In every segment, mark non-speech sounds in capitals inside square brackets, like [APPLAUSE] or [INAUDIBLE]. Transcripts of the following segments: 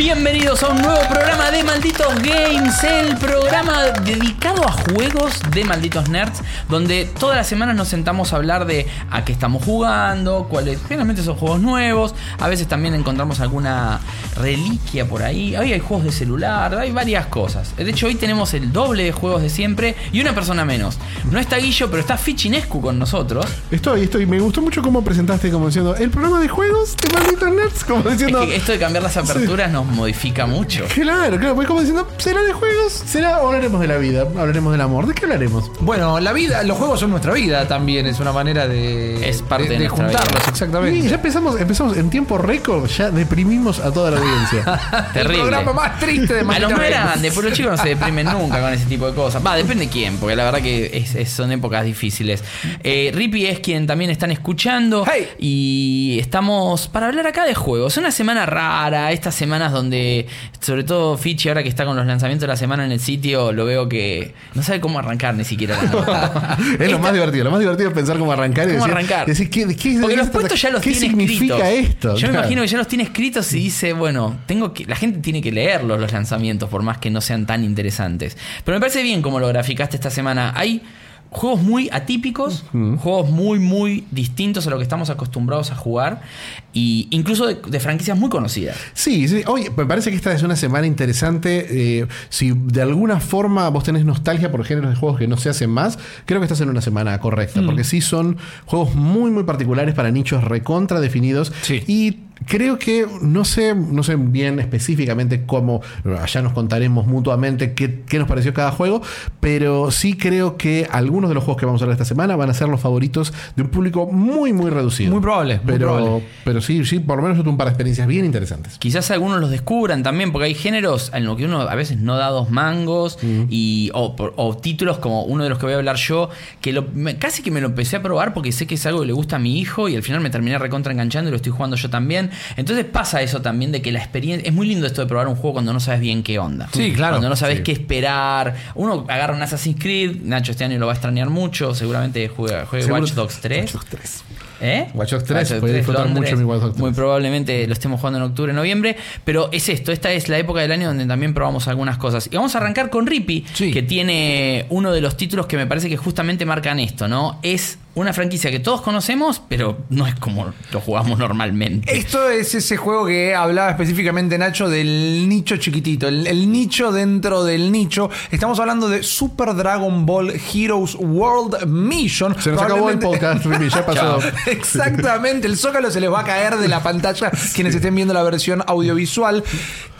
Bienvenidos a un nuevo programa de Malditos Games, el programa dedicado a juegos de Malditos Nerds, donde todas las semanas nos sentamos a hablar de a qué estamos jugando, cuáles generalmente son juegos nuevos, a veces también encontramos alguna reliquia por ahí, hoy hay juegos de celular, hay varias cosas. De hecho, hoy tenemos el doble de juegos de siempre y una persona menos. No está Guillo, pero está Fichinescu con nosotros. Estoy, estoy. Me gustó mucho cómo presentaste, como diciendo, el programa de juegos de Malditos Nerds, como Es diciendo. que esto de cambiar las aperturas nos modifica mucho. Claro, claro, pues como diciendo, ¿será de juegos? ¿Será o hablaremos de la vida? ¿Hablaremos del amor? ¿De qué hablaremos? Bueno, la vida, los juegos son nuestra vida también, es una manera de, Es parte de nuestra juntarlos, vida. Y exactamente. ya empezamos, empezamos en tiempo récord, ya deprimimos a toda la audiencia. [LAUGHS] El Terrible. programa más triste de A los más grandes, pero los chicos no se deprimen [LAUGHS] nunca con ese tipo de cosas. Va, depende de quién, porque la verdad que es- es- son épocas difíciles. Eh, Rippy es quien también están escuchando. Hey. Y estamos para hablar acá de juegos. Una semana rara, estas semanas donde, sobre todo Fichi, ahora que está con los lanzamientos de la semana en el sitio, lo veo que no sabe cómo arrancar ni siquiera la [LAUGHS] es lo más divertido. Lo más divertido es pensar cómo arrancar y ¿Cómo decir, arrancar? decir, ¿qué, qué- Porque los puestos ya los ¿Qué tiene significa escritos. esto? Yo me imagino que ya los tiene escritos y dice, bueno, tengo que. La gente tiene que leerlos los lanzamientos, por más que no sean tan interesantes. Pero me parece bien como lo graficaste esta semana. Hay juegos muy atípicos, juegos muy, muy distintos a lo que estamos acostumbrados a jugar. Y incluso de, de franquicias muy conocidas. Sí, sí. Oye, me parece que esta es una semana interesante. Eh, si de alguna forma vos tenés nostalgia por géneros de juegos que no se hacen más, creo que estás en una semana correcta. Porque sí son juegos muy, muy particulares para nichos recontra definidos. Sí. Y creo que no sé, no sé bien específicamente cómo, allá nos contaremos mutuamente qué, qué nos pareció cada juego, pero sí creo que algunos de los juegos que vamos a hablar esta semana van a ser los favoritos de un público muy, muy reducido. Muy probable, muy pero, probable. pero sí, sí, por lo menos un par de experiencias bien interesantes. Quizás algunos los descubran también, porque hay géneros en los que uno a veces no da dos mangos y, o títulos como uno de los que voy a hablar yo, que lo- me- casi que me lo empecé a probar porque sé que es algo que le gusta a mi hijo y al final me terminé recontra enganchando y lo estoy jugando yo también. Entonces pasa eso también de que la experiencia... Es muy lindo esto de probar un juego cuando no sabes bien qué onda. Sí, claro. Cuando no sabes Sí. qué esperar. Uno agarra un Assassin's Creed, Nacho este año lo va a extrañar mucho, seguramente juega, Seguro- Watch Dogs 3. Watch Dogs 3. ¿Eh? Watch Dogs 3, puede disfrutar mucho mi Watch Dogs 3. Muy probablemente lo estemos jugando en octubre, noviembre. Pero es esto, esta es la época del año donde también probamos algunas cosas. Y vamos a arrancar con Rippy, Sí. que tiene uno de los títulos que me parece que justamente marcan esto, ¿no? Es una franquicia que todos conocemos, pero no es como lo jugamos normalmente. Esto es ese juego que hablaba específicamente Nacho del nicho chiquitito, el, el nicho dentro del nicho. Estamos hablando de Super Dragon Ball Heroes World Mission. Se nos acabó el podcast, ya pasó. [LAUGHS] Exactamente, el zócalo se les va a caer de la pantalla quienes estén viendo la versión audiovisual.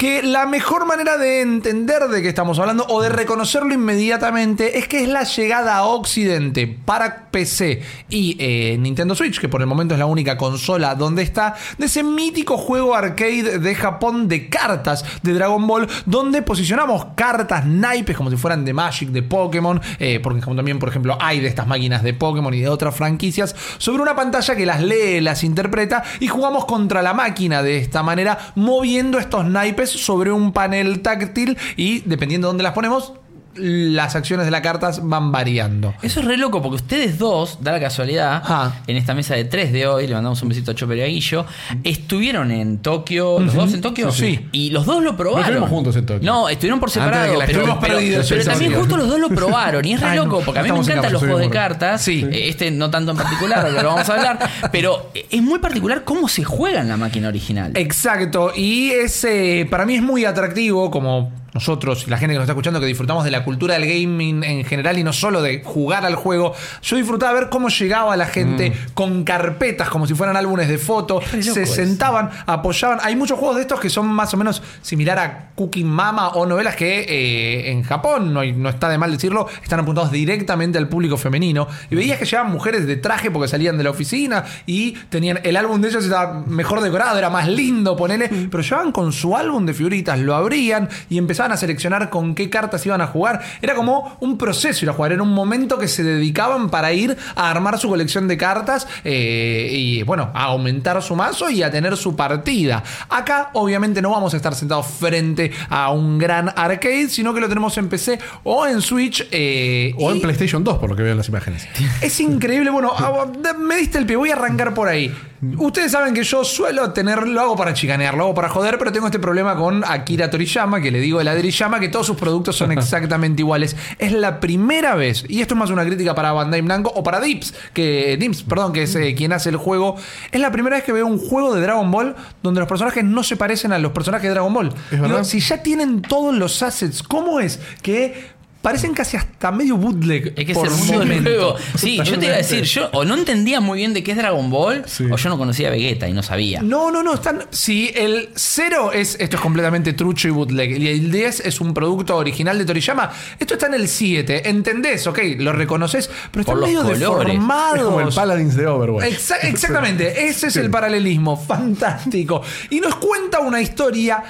Que la mejor manera de entender de qué estamos hablando o de reconocerlo inmediatamente es que es la llegada a Occidente para PC y eh, Nintendo Switch, que por el momento es la única consola donde está, de ese mítico juego arcade de Japón de cartas de Dragon Ball, donde posicionamos cartas, naipes, como si fueran de Magic, de Pokémon, eh, porque como también, por ejemplo, hay de estas máquinas de Pokémon y de otras franquicias, sobre una pantalla que las lee, las interpreta y jugamos contra la máquina de esta manera, moviendo estos naipes sobre un panel táctil y dependiendo de dónde las ponemos, las acciones de las cartas van variando. Eso es re loco porque ustedes dos, da la casualidad, Ajá. en esta mesa de tres de hoy, le mandamos un besito a Chopper y a Guillo, estuvieron en Tokio, los dos en Tokio, Sí. y los dos lo probaron. No estuvimos juntos en Tokio. No, estuvieron por separado, pero, pero- también justo los dos lo [LAUGHS] probaron y es re Ay, loco porque a mí me en encantan los juegos de cartas, Sí. eh, este no tanto en particular, ahora lo vamos a hablar, [LAUGHS] pero es muy particular cómo se juega en la máquina original. Exacto, y ese para mí es muy atractivo como nosotros y la gente que nos está escuchando que disfrutamos de la cultura del gaming en general y no solo de jugar al juego, yo disfrutaba ver cómo llegaba la gente con carpetas como si fueran álbumes de fotos, se eso. sentaban, apoyaban. Hay muchos juegos de estos que son más o menos similar a Cooking Mama o novelas que eh, en Japón, no, no está de mal decirlo, están apuntados directamente al público femenino. Y veías que llevaban mujeres de traje porque salían de la oficina y tenían el álbum de ellos estaba mejor decorado, era más lindo, ponele, pero llevaban con su álbum de figuritas, lo abrían y empezaban empezaban a seleccionar con qué cartas iban a jugar. Era como un proceso ir a jugar. Era un momento que se dedicaban para ir a armar su colección de cartas eh, y, bueno, a aumentar su mazo y a tener su partida. Acá, obviamente, no vamos a estar sentados frente a un gran arcade, sino que lo tenemos en PC o en Switch. eh, O en PlayStation 2, por lo que veo en las imágenes. es increíble. Bueno, [LAUGHS] ah, me diste el pie. Voy a arrancar por ahí. Ustedes saben que yo suelo tener, lo hago para chicanear, lo hago para joder, pero tengo este problema con Akira Toriyama, que le digo el Toriyama, que todos sus productos son [LAUGHS] exactamente iguales. Es la primera vez, y esto es más una crítica para Bandai Namco o para Dips, que Dips, perdón, que es eh, quien hace el juego. Es la primera vez que veo un juego de Dragon Ball donde los personajes no se parecen a los personajes de Dragon Ball. Es si ya tienen todos los assets, ¿cómo es que parecen casi hasta medio bootleg? Es que es por el mundo juego. Sí, yo te iba a decir, yo o no entendía muy bien de qué es Dragon Ball, Sí. o yo no conocía a Vegeta y no sabía. No, no, no, están. Si el 0 es. Esto es completamente trucho y bootleg. Y el 10 es un producto original de Toriyama. Esto está en el 7. ¿Entendés? Ok, lo reconoces. Pero Por están los medio colores. deformados. Es como el Paladins de Overwatch. Exa- exactamente, ese es el paralelismo, [LAUGHS] fantástico. Y nos cuenta una historia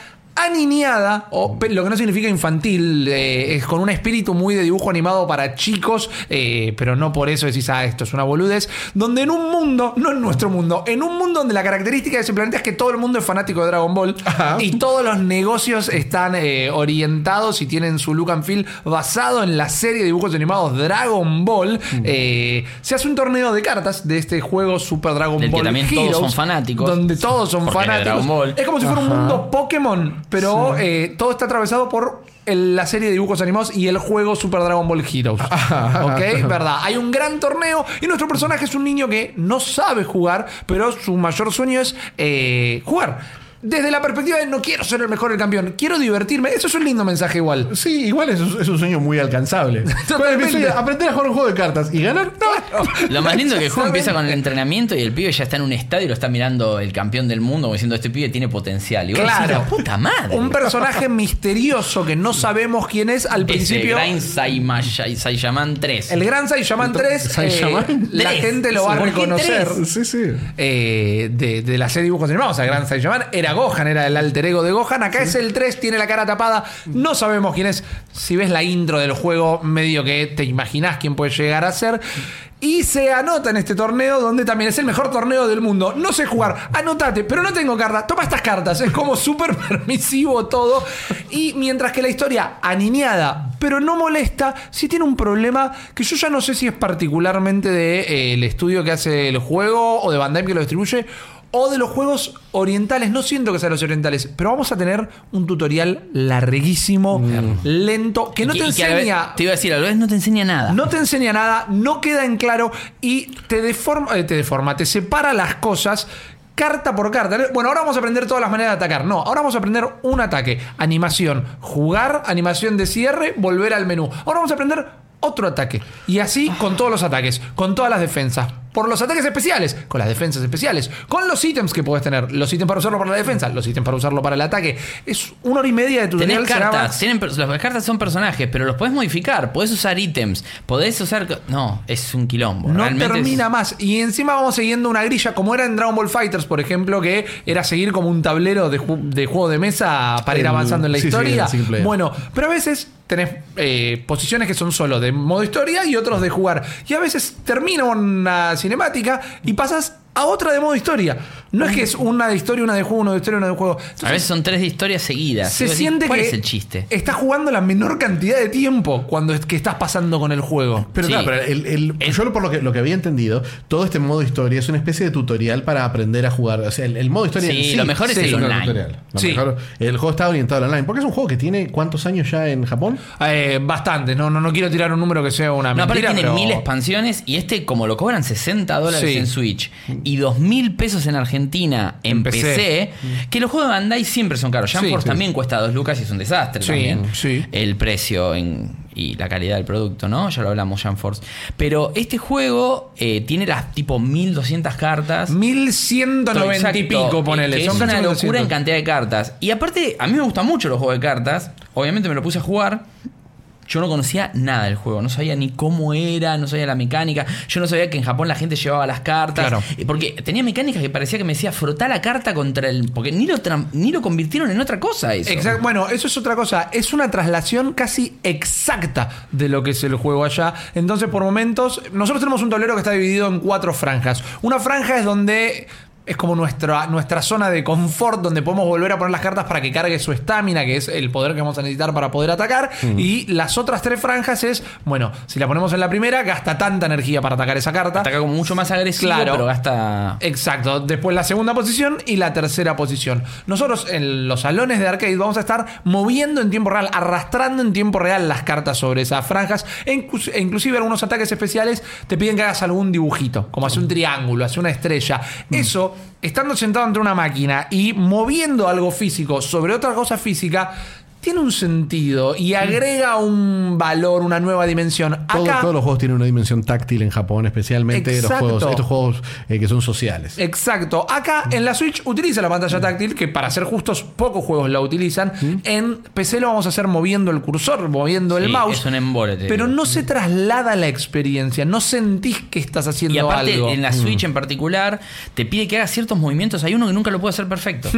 aniñada, o pe- lo que no significa infantil, eh, es con un espíritu muy de dibujo animado para chicos, eh, pero no por eso decís, ah, esto es una boludez, donde en un mundo, no en nuestro mundo, en un mundo donde la característica de ese planeta es que todo el mundo es fanático de Dragon Ball Ajá. y todos los negocios están eh, orientados y tienen su look and feel basado en la serie de dibujos animados Dragon Ball, eh, se hace un torneo de cartas de este juego Super Dragon Del que Ball también todos son fanáticos. donde todos son fanáticos. Ball. Es como si fuera un mundo Pokémon, pero eh, todo está atravesado por el- la serie de dibujos animados y el juego Super Dragon Ball Heroes. [LAUGHS] ¿Ok? ¿Verdad? Hay un gran torneo y nuestro personaje es un niño que no sabe jugar, pero su mayor sueño es eh, jugar. Desde la perspectiva de no quiero ser el mejor del campeón, quiero divertirme. Eso es un lindo mensaje igual. Sí, igual es, un- es un sueño muy alcanzable. ¿Cuál es mi sueño? ¿Aprender a jugar un juego de cartas y ganar? No. Lo más lindo es que el juego empieza con el entrenamiento y el pibe ya está en un estadio y lo está mirando el campeón del mundo como diciendo este pibe tiene potencial. Y vos decís, Claro. la puta madre. Un personaje misterioso que no sabemos quién es al Ese principio. Grind Saima- Sai- Saiyaman 3. El gran Saiyaman 3, Saiyaman. la Tres. gente lo va a ¿Por qué reconocer. tres? Sí, sí. eh, de, de la serie de dibujos animados. O sea, Gran Saiyaman era Gohan, era el alter ego de Gohan. Acá es el 3, tiene la cara tapada. No sabemos quién es. Si ves la intro del juego, medio que te imaginás quién puede llegar a ser. Y se anota en este torneo, donde también es el mejor torneo del mundo. No sé jugar, anotate, pero no tengo cartas. Toma estas cartas. Es como súper [LAUGHS] permisivo todo. Y mientras que la historia aniñada, pero no molesta, sí tiene un problema que yo ya no sé si es particularmente del estudio que hace el juego o de Bandai que lo distribuye. O de los juegos orientales, no siento que sean los orientales, pero vamos a tener un tutorial larguísimo, lento, que no te vez- enseña te iba a decir, a la vez no te enseña nada. no te enseña nada, no queda en claro y te deforma, eh, te deforma, te separa las cosas carta por carta. Bueno, ahora vamos a aprender todas las maneras de atacar. No, ahora vamos a aprender un ataque. Animación, jugar, animación de cierre, volver al menú. Ahora vamos a aprender otro ataque. Y así con todos los ataques, con todas las defensas. Por los ataques especiales, con las defensas especiales, con los ítems que puedes tener, los ítems para usarlo para la defensa, los ítems para usarlo para el ataque. Es una hora y media de tutorial. Tenés cartas, tienen, las cartas son personajes, pero los podés modificar, podés usar ítems, podés usar... No, es un quilombo. No realmente es- termina más. Y encima vamos siguiendo una grilla, como era en Dragon Ball Fighters, por ejemplo, que era seguir como un tablero de, ju- de juego de mesa para ir avanzando en la sí, sí, historia. player. bueno, pero a veces tenés eh, posiciones que son solo de modo historia y otros de jugar. Y a veces termina una cinemática y pasas a otra de modo historia. No es que es una de historia, una de juego, una de historia, una de juego. Entonces, A veces son tres de historias seguidas. se siente ¿Cuál que es el chiste? estás jugando la menor cantidad de tiempo cuando es que estás pasando con el juego. Pero Sí. claro, pero el, el- Es- yo por lo que, lo que había entendido, todo este modo historia es una especie de tutorial para aprender a jugar. O sea, el, el modo historia Sí, en sí lo mejor es sí, el no online. tutorial. Lo Sí. mejor- el juego está orientado al online. Porque es un juego que tiene cuántos años ya en Japón. Eh, bastante, no, no, no quiero tirar un número que sea una No, aparte mentira, tiene pero- mil expansiones y este, como lo cobran 60 dólares Sí. en Switch y 2 mil pesos en Argentina en PC, PC. que los juegos de Bandai siempre son caros. Jam Sí, también cuesta 2 lucas y es un desastre Sí, también. sí. El precio en- y la calidad del producto, ¿no? Ya lo hablamos, Jam Force. Pero este juego eh, tiene las tipo 1200 cartas. 1190 y Exacto, pico, ponele. que Son es una locura 1200. en cantidad de cartas. Y aparte, a mí me gustan mucho los juegos de cartas. Obviamente me lo puse a jugar. Yo no conocía nada del juego, no sabía ni cómo era, no sabía la mecánica, yo no sabía que en Japón la gente llevaba las cartas, Claro. Eh, porque tenía mecánicas que parecía que me decía frotar la carta contra el... Porque ni lo, ni lo convirtieron en otra cosa eso. Exacto. Bueno, eso es otra cosa. Es una traslación casi exacta de lo que es el juego allá. Entonces, por momentos, nosotros tenemos un tablero que está dividido en cuatro franjas. Una franja es donde es como nuestra, nuestra zona de confort, donde podemos volver a poner las cartas para que cargue su estamina, que es el poder que vamos a necesitar para poder atacar. Y las otras tres franjas es, bueno, si la ponemos en la primera, gasta tanta energía para atacar esa carta. Ataca como mucho más agresivo, Claro. pero gasta... Exacto, después la segunda posición y la tercera posición. Nosotros en los salones de arcade vamos a estar moviendo en tiempo real, arrastrando en tiempo real las cartas sobre esas franjas e, e inclusive algunos ataques especiales te piden que hagas algún dibujito, como hacer un triángulo, hacer una estrella. Eso, estando sentado ante una máquina y moviendo algo físico sobre otra cosa física, tiene un sentido y agrega un valor, una nueva dimensión. Todo- Acá, todos los juegos tienen una dimensión táctil en Japón, especialmente los Exacto. juegos, estos juegos eh, que son sociales. Exacto. Acá en la Switch utiliza la pantalla táctil, que para ser justos, pocos juegos la utilizan. En PC lo vamos a hacer moviendo el cursor, moviendo el mouse. es un embole, Pero digo. no se traslada la experiencia, no sentís que estás haciendo Y aparte, algo. en la Switch en particular, te pide que hagas ciertos movimientos. Hay uno que nunca lo puede hacer perfecto.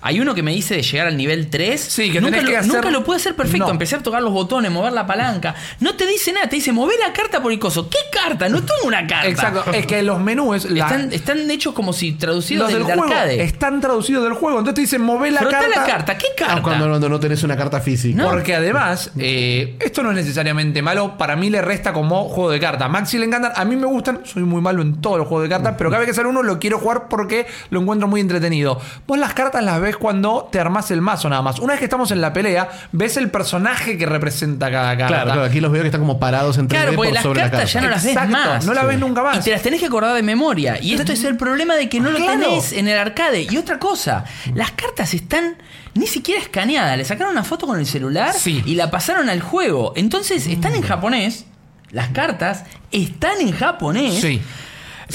Hay uno que me dice de llegar al nivel 3. Hmm. Sí, que nunca tenés lo, que hacer- nunca lo puede hacer perfecto. No. Empecé a tocar los botones, mover la palanca. No te dice nada, te dice, mové la carta por el coso. ¿Qué carta? No tengo una carta. Exacto. Es que los menús. la- Están, están hechos como si traducidos los del, del juego arcade. están traducidos del juego. Entonces te dicen, mover la Frotá carta. la carta. ¿Qué carta? Ah, cuando, cuando no tenés una carta física. No. Porque además, eh, esto no es necesariamente malo. Para mí le resta como juego de cartas. Maxi le encantan. A mí me gustan. Soy muy malo en todos los juegos de cartas. Pero cada vez que sale uno lo quiero jugar porque lo encuentro muy entretenido. Vos las cartas las ves cuando te armás el mazo nada más. Una vez que estamos en la pelea, ves el personaje que representa cada carta. Claro, claro, aquí los veo que están como parados en 3D Claro, porque por las sobre la cartas ya no las ves Exacto, más. no las ves nunca más. Y te las tenés que acordar de memoria. Y esto es el problema de que no lo tenés en el arcade. Y otra cosa, las cartas están ni siquiera escaneadas. Le sacaron una foto con el celular Sí. y la pasaron al juego. Entonces están en japonés. Las cartas están en japonés. Sí.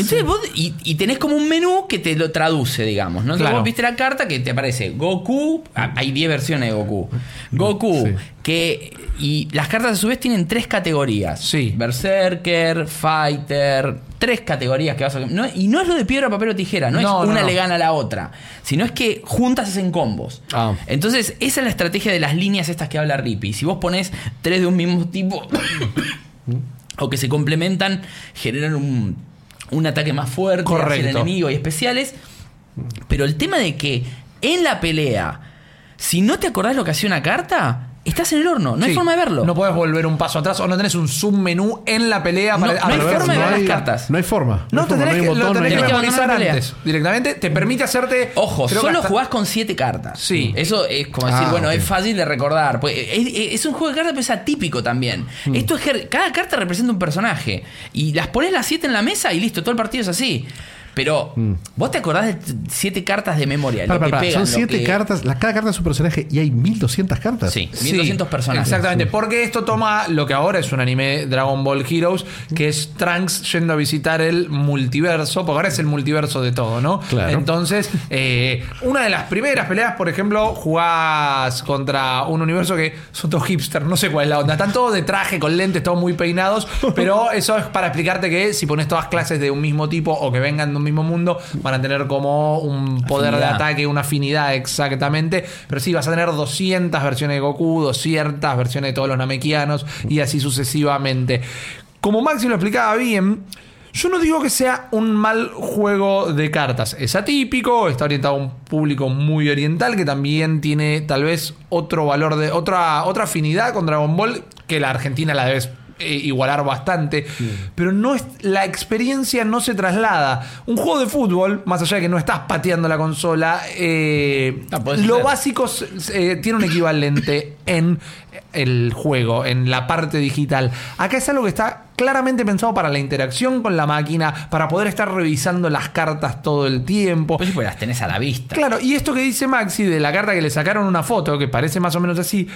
Entonces vos, y, y tenés como un menú que te lo traduce, digamos, ¿no? Entonces Claro. vos viste la carta que te aparece Goku, ah, hay 10 versiones de Goku. Goku, Sí. que. Y las cartas a su vez tienen tres categorías. Sí. Berserker, Fighter, tres categorías que vas a. no- y no es lo de piedra, papel o tijera, no, No, es una no. le gana a la otra. Sino es que juntas hacen combos. Ah. Entonces, esa es la estrategia de las líneas estas que habla Rippy. Si vos pones tres de un mismo tipo. [COUGHS] o que se complementan, generan un, un ataque más fuerte hacia el Correcto. enemigo y especiales. Pero el tema de que en la pelea, si no te acordás lo que hacía una carta, estás en el horno. No hay Sí. forma de verlo. No puedes volver un paso atrás o no tenés un submenú en la pelea No, para no hay forma de ver no las hay- cartas. No hay forma. No, hay te forma, tenés hay que, botón, lo no hay tenés que nada. nada. memorizar abandonar la antes. Directamente te permite hacerte. Ojo, creo que solo hasta- jugás con siete cartas. Sí. Eso es como decir, Ah, bueno, ok. es fácil de recordar. Pues es, es- es un juego de cartas, pero es atípico también. Hmm. Esto es cada carta representa un personaje. Y las pones las siete en la mesa y listo, todo el partido es así. Pero, ¿vos te acordás de siete cartas de memoria? Para, lo que para, para. pegan, Son lo siete que- cartas. La, cada carta es un personaje y hay 1200 cartas. Sí, Sí, 1200 personajes. Exactamente, porque esto toma lo que ahora es un anime Dragon Ball Heroes, que es Trunks yendo a visitar el multiverso, porque ahora es el multiverso de todo, ¿no? Claro. Entonces, eh, una de las primeras peleas, por ejemplo, jugás contra un universo que son todos hipster, no sé cuál es la onda. Están todos de traje, con lentes, todos muy peinados, pero eso es para explicarte que si pones todas clases de un mismo tipo o que vengan de un mismo mundo, van a tener como un poder de ataque, una afinidad exactamente. Pero sí, vas a tener 200 versiones de Goku, 200 versiones de todos los namekianos y así sucesivamente. Como Maxi lo explicaba bien, yo no digo que sea un mal juego de cartas. Es atípico, está orientado a un público muy oriental que también tiene tal vez otro valor de otra otra afinidad con Dragon Ball que la Argentina la debes eh, igualar bastante, pero no es la experiencia no se traslada. Un juego de fútbol, más allá de que no estás pateando la consola, eh, Ah, lo básico eh, tiene un equivalente en el juego, en la parte digital. Acá es algo que está claramente pensado para la interacción con la máquina, para poder estar revisando las cartas todo el tiempo. Pues pues las tenés a la vista. Claro, y esto que dice Maxi de la carta que le sacaron una foto, que parece más o menos así,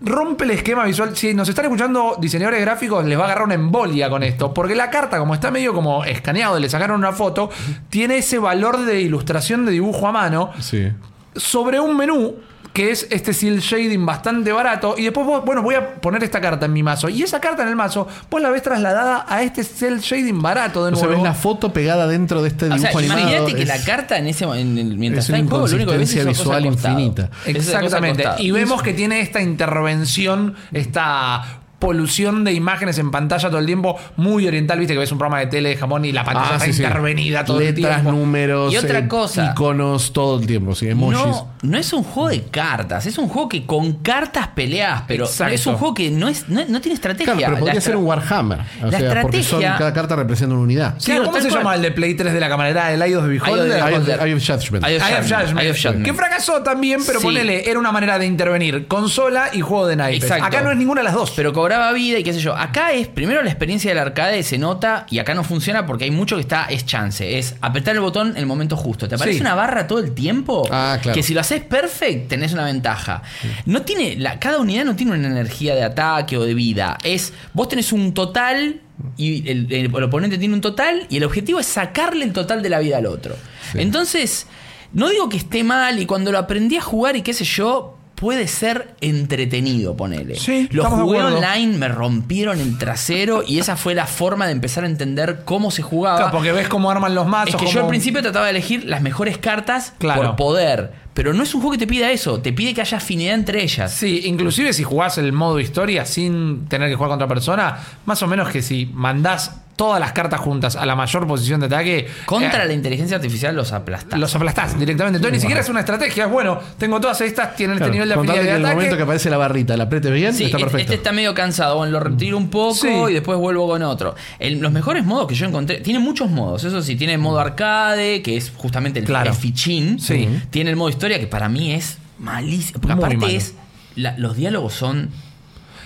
rompe el esquema visual. Si nos están escuchando diseñadores gráficos, les va a agarrar una embolia con esto, porque la carta, como está medio como escaneado, le sacaron una foto, tiene ese valor de ilustración de dibujo a mano Sí. sobre un menú que es este seal shading bastante barato. Y después vos, bueno, voy a poner esta carta en mi mazo. Y esa carta en el mazo, vos la ves trasladada a este cel shading barato de O sea, nuevo. ves la foto pegada dentro de este O dibujo sea, animado. imagínate que es- la carta en ese en el- mientras es está una en juego, lo único que ves es visual infinita. Exactamente. Y vemos que tiene esta intervención, esta polución de imágenes en pantalla todo el tiempo, muy oriental, viste que ves un programa de tele de Japón y la pantalla Ah, está sí, sí. intervenida todo el Letras, tiempo. números, Y otra eh, cosa. iconos, todo el tiempo, sí, emojis. No, no es un juego de cartas, es un juego que con cartas peleas, pero Exacto. es un juego que no es no, no tiene estrategia. Claro, pero podría ser un Warhammer. O la sea, porque son, estrategia- cada carta representa una unidad. Sí, Claro, ¿Cómo se cual. llama el de Play 3 de la camarera? ¿El Eye of the Beholder? Eye of Eye Judgment. Eye of Judgment, Judgment. Eye of Judgment. Que fracasó también, pero Sí. ponele, era una manera de intervenir consola y juego de naipes. Exacto. Acá no es ninguna de las dos. Pero cobraba vida y qué sé yo. Acá es primero la experiencia del arcade se nota y acá no funciona porque hay mucho que está es chance. Es apretar el botón en el momento justo. ¿Te aparece Sí. una barra todo el tiempo? Ah, claro. Que si lo haces perfect tenés una ventaja. No tiene la, cada unidad no tiene una energía de ataque o de vida. Es vos tenés un total y el, el- el oponente tiene un total y el objetivo es sacarle el total de la vida al otro. Entonces no digo que esté mal y cuando lo aprendí a jugar y qué sé yo puede ser entretenido, ponele. Sí, lo estamos de jugué online, me rompieron el trasero y esa fue la forma de empezar a entender cómo se jugaba. Claro, porque ves cómo arman los mazos. es que yo al principio trataba de elegir las mejores cartas Claro. por poder, pero no es un juego que te pida eso, te pide que haya afinidad entre ellas. Sí, inclusive si jugás el modo historia sin tener que jugar contra persona, más o menos que si mandás todas las cartas juntas a la mayor posición de ataque. Contra eh, la inteligencia artificial los aplastás. Los aplastás directamente. Entonces ni siquiera es una estrategia. Es bueno, tengo todas estas, tienen Claro, este nivel de que de en el ataque. momento que aparece la barrita, la apretes bien, Sí, está este- perfecto. este está medio cansado. Bueno, lo retiro un poco Sí. y después vuelvo con otro. El- los mejores modos que yo encontré. Tiene muchos modos. Eso sí, tiene modo arcade, que es justamente el, Claro. el fichín. Sí. Tiene el modo historia, que para mí es malísimo. Porque Muy aparte malo. es. la- los diálogos son.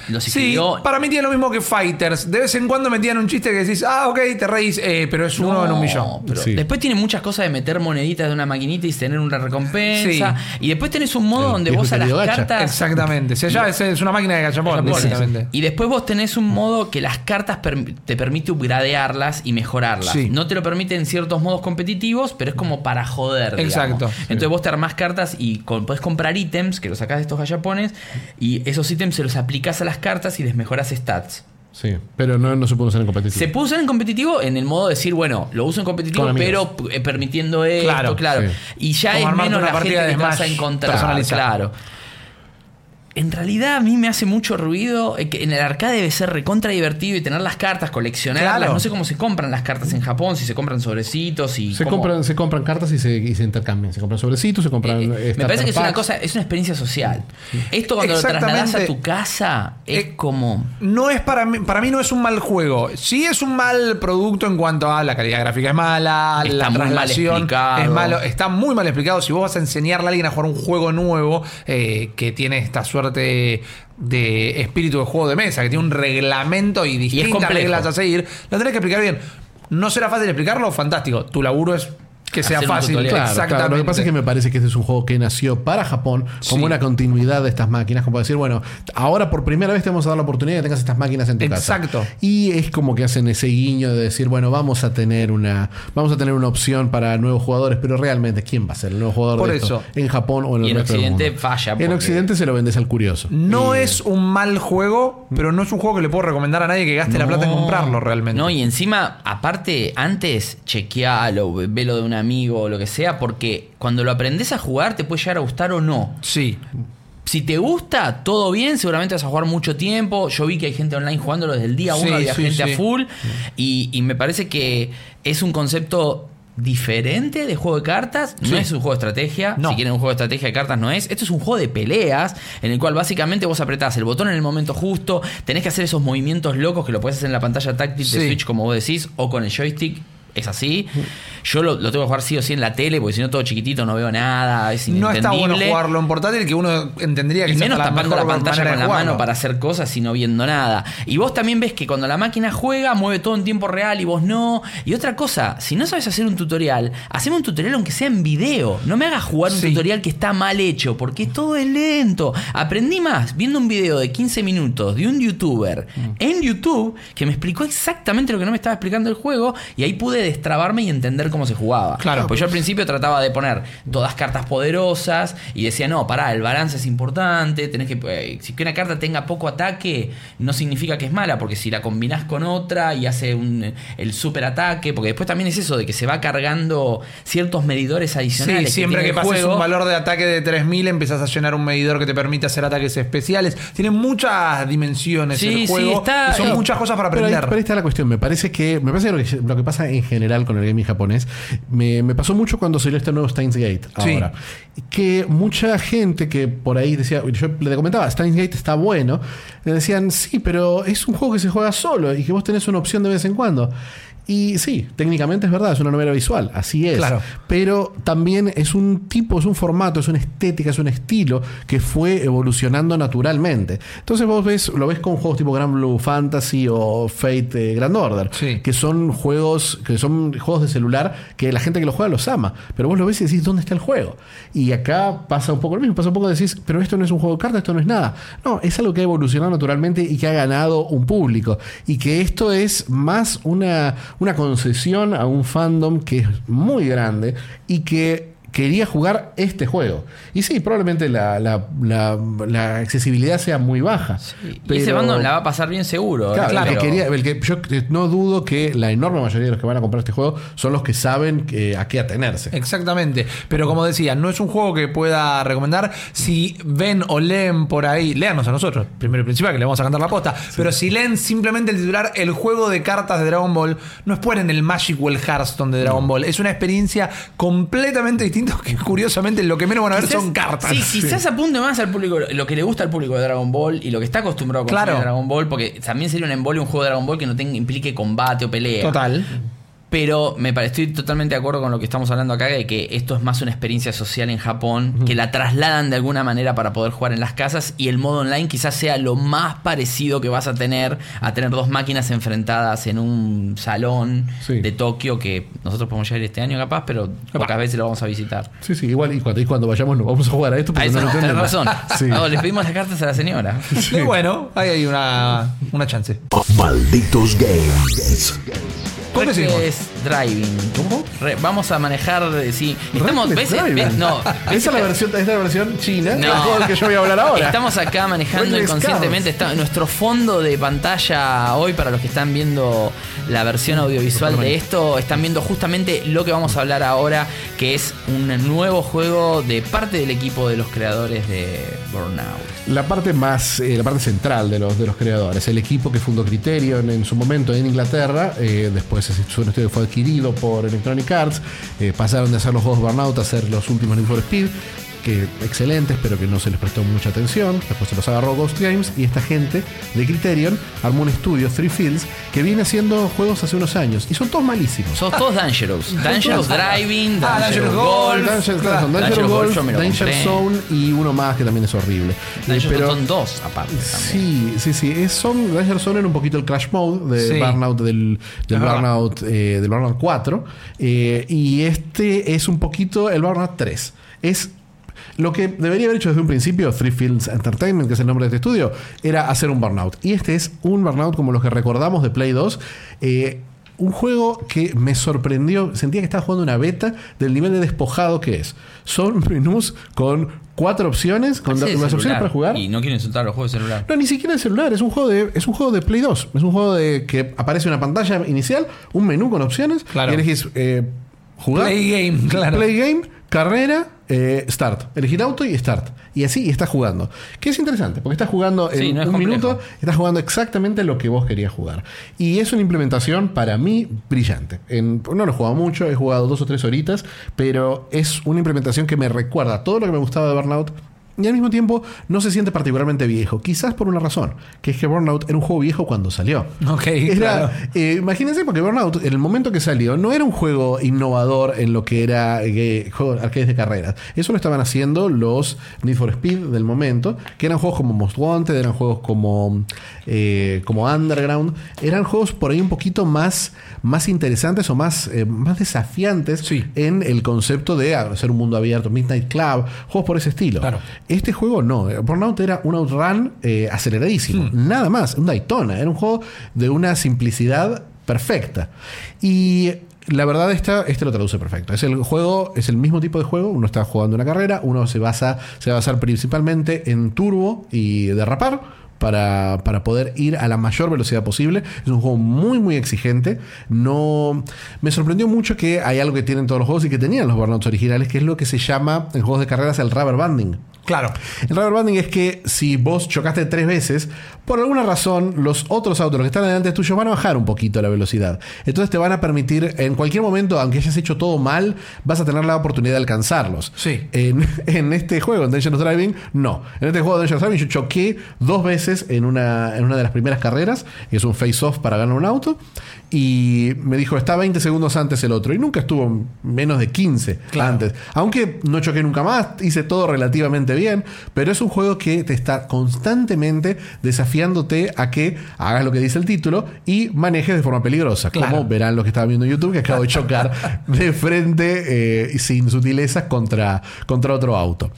Los Sí, para mí tiene lo mismo que Fighters. De vez en cuando metían un chiste que decís, ah, ok, te reís, eh, pero es uno No, en un millón. pero Sí. Después tiene muchas cosas de meter moneditas de una maquinita y tener una recompensa. Sí. Y después tenés un modo donde vos a las gacha. cartas. Exactamente. O sea, ya es, es una máquina de gachapón, directamente. Y después vos tenés un modo que las cartas per- te permite upgradearlas y mejorarlas. Sí. No te lo permite en ciertos modos competitivos, pero es como para joder. digamos. Exacto. Entonces vos te armás cartas y con- podés comprar ítems que los sacás de estos gallapones y esos ítems se los aplicás a las cartas y les mejorás stats. Sí, pero no, no se puede usar en competitivo. Se puede usar en competitivo en el modo de decir, bueno, lo uso en competitivo, pero eh, permitiendo esto, Claro, claro. sí. Y ya Como es menos la gente partida de que te vas a Smash encontrar. Claro. En realidad a mí me hace mucho ruido eh, que en el arcade debe ser recontra divertido y tener las cartas, coleccionarlas. Claro. No sé cómo se compran las cartas en Japón, si se compran sobrecitos y Se cómo- compran, se compran cartas y se, y se intercambian. Se compran sobrecitos, se compran. Eh, eh, me starter parece que es una cosa, es una experiencia social. Esto cuando lo trasladas a tu casa es Eh, como No es para mí, para mí no es un mal juego. Sí es un mal producto en cuanto a la calidad gráfica es mala, Está la mal traslación es malo, está muy mal explicado. Si vos vas a enseñarle a alguien a jugar un juego nuevo eh, que tiene esta suerte de espíritu de juego de mesa, que tiene un reglamento y distintas complejo. reglas a seguir, lo tenés que explicar bien. No será fácil explicarlo, fantástico. Tu laburo es que sea fácil. Claro, Exactamente. claro. Lo que pasa es que me parece que este es un juego que nació para Japón como Sí. una continuidad de estas máquinas, como decir, bueno, ahora por primera vez te vamos a dar la oportunidad de que tengas estas máquinas en tu Exacto. casa. Y es como que hacen ese guiño de decir, bueno, vamos a tener una vamos a tener una opción para nuevos jugadores, pero realmente quién va a ser el nuevo jugador Por de esto? eso. en Japón o en el Y en resto del Occidente mundo? falla, En Occidente se lo vendes al curioso. No Y- es un mal juego, pero no es un juego que le puedo recomendar a nadie que gaste la plata en comprarlo realmente. No, y encima, aparte, antes chequealo, velo de un amigo o lo que sea, porque cuando lo aprendes a jugar te puede llegar a gustar o no. Sí. Si te gusta, todo bien, seguramente vas a jugar mucho tiempo. Yo vi que hay gente online jugándolo desde el día Sí, uno, había sí, gente sí. a full. Y, y me parece que es un concepto diferente de juego de cartas. No es un juego de estrategia. No. Si quieren un juego de estrategia de cartas, no es. Esto es un juego de peleas en el cual básicamente vos apretás el botón en el momento justo. Tenés que hacer esos movimientos locos que lo puedes hacer en la pantalla táctil de. Switch, como vos decís, o con el joystick. Es así. Yo lo, lo tengo que jugar sí o sí en la tele, porque si no todo chiquitito no veo nada. Es No está bueno jugarlo en portátil, que uno entendería que Y menos tapando la mejor pantalla con la jugarlo. mano para hacer cosas y no viendo nada. Y vos también ves que cuando la máquina juega, mueve todo en tiempo real y vos no. Y otra cosa, si no sabes hacer un tutorial, haceme un tutorial aunque sea en video. No me hagas jugar un Sí. tutorial que está mal hecho, porque todo es lento. Aprendí más viendo un video de 15 minutos de un youtuber Mm. en YouTube que me explicó exactamente lo que no me estaba explicando el juego y ahí pude destrabarme y entender cómo se jugaba. Claro. Pues yo al principio trataba de poner todas cartas poderosas y decía, no, pará, el balance es importante, tenés que. eh, si que una carta tenga poco ataque, no significa que es mala, porque si la combinás con otra y hace un, el super ataque, porque después también es eso de que se va cargando ciertos medidores Sí, adicionales. siempre tiene que el pases juego. un valor de ataque de 3000 empezás a llenar un medidor que te permite hacer ataques especiales. Tiene muchas dimensiones Sí, el sí, juego. está- y son eh, muchas cosas para Pero ahí, aprender. pero ahí está la cuestión. Me parece que, me parece que lo, que lo que pasa en general con el gaming japonés, me, me pasó mucho cuando salió este nuevo Steins Gate Sí. ahora. Que mucha gente que por ahí decía, yo le comentaba, Steins Gate está bueno, le decían, sí, pero es un juego que se juega solo y que vos tenés una opción de vez en cuando. Y sí, técnicamente es verdad, es una novela visual, así es. Claro. Pero también es un tipo, es un formato, es una estética, es un estilo que fue evolucionando naturalmente. Entonces vos ves, lo ves con juegos tipo Grand Blue Fantasy o Fate eh, Grand Order, Sí. que son juegos, que son juegos de celular que la gente que los juega los ama. Pero vos lo ves y decís, ¿dónde está el juego? Y acá pasa un poco lo mismo, pasa un poco decís, pero esto no es un juego de cartas, esto no es nada. No, es algo que ha evolucionado naturalmente y que ha ganado un público. Y que esto es más una, una concesión a un fandom que es muy grande y que quería jugar este juego. Y sí, probablemente la, la- la- la accesibilidad sea muy baja. Y ese pero- fandom la va a pasar bien seguro. Claro, ¿eh? el que Pero- quería- el que- yo eh, no dudo que la enorme mayoría de los que van a comprar este juego son los que saben que- a qué atenerse. Exactamente. Pero como decía, no es un juego que pueda recomendar. Si ven o leen por ahí, léanos a nosotros, primero y principal, que le vamos a cantar la posta. Pero si leen simplemente el titular, el juego de cartas de Dragon Ball, no esperen el Magic o el Hearthstone de Dragon Ball. Es una experiencia completamente distinta que curiosamente lo que menos van a ver Quizás- son cartas. Sí, quizás apunte más al público, lo que le gusta al público de Dragon Ball y lo que está acostumbrado a consumir Claro. Dragon Ball, porque también sería un embolio un juego de Dragon Ball que no tenga, implique combate o pelea. Total. Pero me pare- estoy totalmente de acuerdo con lo que estamos hablando acá, de que esto es más una experiencia social en Japón, que la trasladan de alguna manera para poder jugar en las casas y el modo online quizás sea lo más parecido que vas a tener a tener dos máquinas enfrentadas en un salón Sí. de Tokio que nosotros podemos llegar este año capaz, pero pocas veces lo vamos a visitar. Sí, sí, igual y cuando, y cuando vayamos nos vamos a jugar a esto A porque eso no no, lo tenés entendemos. razón. [LAUGHS] Sí. No, le pedimos las cartas a la señora. [LAUGHS] Y bueno, ahí hay una, una chance. Malditos Games. ¿Dónde Driving. Re- vamos a manejar. eh, Sí. Estamos. ¿ves? ¿Ves? No. [LAUGHS] Es la versión, esta es la versión china No. que yo voy a hablar ahora. Estamos acá manejando inconscientemente. Está, nuestro fondo de pantalla hoy, para los que están viendo la versión audiovisual de esto, están viendo justamente lo que vamos a hablar ahora, que es un nuevo juego de parte del equipo de los creadores de Burnout. La parte más, eh, la parte central de los, de los creadores, el equipo que fundó Criterion en su momento en Inglaterra, eh, después un estudio fue adquirido por Electronic Arts, eh, pasaron de hacer los juegos Burnout a hacer los últimos Need for Speed, que excelentes, pero que no se les prestó mucha atención, después se los agarró Ghost Games y esta gente de Criterion armó un estudio, Three Fields, que viene haciendo juegos hace unos años y son todos malísimos. Son todos Dangerous. Dangerous Driving, Ah, Dangerous Dangerous Golf. Golf. Danger, claro, son Danger Danger Golf, Golf yo me lo Danger compré. Zone y uno más que también es horrible. Eh, Dangerous pero- son dos aparte también. Sí, sí, sí. Es, son, Danger Zone era un poquito el crash mode de Sí. Burnout del. Burnout, eh, del Burnout 4. eh, y este es un poquito el Burnout 3. Es lo que debería haber hecho desde un principio Three Fields Entertainment, que es el nombre de este estudio, era hacer un Burnout. Y este es un Burnout como los que recordamos de Play 2. eh, un juego que me sorprendió, sentía que estaba jugando una beta del nivel de despojado que es. Son [LAUGHS] menús con cuatro opciones, con las es opciones para jugar. Y no quiero insultar los juegos de celular. No, ni siquiera de celular, es un juego de, es un juego de Play 2. Es un juego de que aparece una pantalla inicial, un menú con opciones, Claro. y elegís eh, jugar. Play game, claro. Play game, carrera, eh, start. Elegir auto y start. Y así y estás jugando. Que es interesante, porque estás jugando en Sí, no es un complejo. minuto, estás jugando exactamente lo que vos querías jugar. Y es una implementación para mí brillante. En- no lo he jugado mucho, he jugado dos o tres horitas, pero es una implementación que me recuerda todo lo que me gustaba de Burnout. Y al mismo tiempo no se siente particularmente viejo. Quizás por una razón, que es que Burnout era un juego viejo cuando salió. Ok, Era, claro. eh, imagínense, porque Burnout, en el momento que salió, no era un juego innovador en lo que era eh, juegos arcades de carreras. Eso lo estaban haciendo los Need for Speed del momento, que eran juegos como Most Wanted, eran juegos como, eh, como Underground, eran juegos por ahí un poquito más, más interesantes o más, eh, más desafiantes Sí. en el concepto de hacer un mundo abierto, Midnight Club, juegos por ese estilo. Claro. Este juego no. Burnout era un outrun eh, aceleradísimo. Nada más. Un Daytona. Era un juego de una simplicidad perfecta. Y la verdad esta, este lo traduce perfecto. Es el juego, es el mismo tipo de juego. Uno está jugando una carrera, uno se basa, se va a basar principalmente en turbo y derrapar. Para, para poder ir a la mayor velocidad posible. Es un juego muy, muy exigente. No. Me sorprendió mucho que hay algo que tienen todos los juegos y que tenían los Burnouts originales, que es lo que se llama en juegos de carreras el rubber banding. Claro. El rubber banding es que si vos chocaste tres veces, por alguna razón los otros autos, los que están delante tuyo, van a bajar un poquito la velocidad. Entonces te van a permitir, en cualquier momento, aunque hayas hecho todo mal, vas a tener la oportunidad de alcanzarlos. Sí. En, [LAUGHS] en este juego, en Dangerous Driving, no. En este juego de Dangerous Driving yo choqué dos veces en una, en una de las primeras carreras, que es un face-off para ganar un auto, y me dijo, está 20 segundos antes el otro. Y nunca estuvo menos de 15 Claro. antes. Aunque no choqué nunca más, hice todo relativamente bien, pero es un juego que te está constantemente desafiándote a que hagas lo que dice el título y manejes de forma peligrosa. Claro. Como verán los que estaban viendo en YouTube, que acabo de chocar [LAUGHS] de frente eh, sin sutilezas contra, contra otro auto.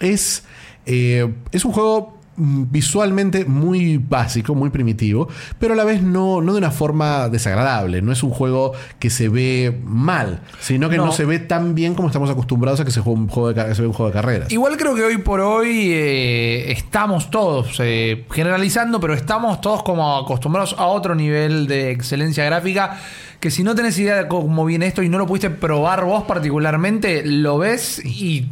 Es, eh, es un juego visualmente muy básico, muy primitivo, pero a la vez no, no de una forma desagradable. No es un juego que se ve mal, sino que no, No. se ve tan bien como estamos acostumbrados a que se, juegue un juego de, se ve un juego de carreras. Igual creo que hoy por hoy eh, estamos todos, eh, generalizando, pero estamos todos como acostumbrados a otro nivel de excelencia gráfica. Que si no tenés idea de cómo viene esto y no lo pudiste probar vos particularmente, lo ves y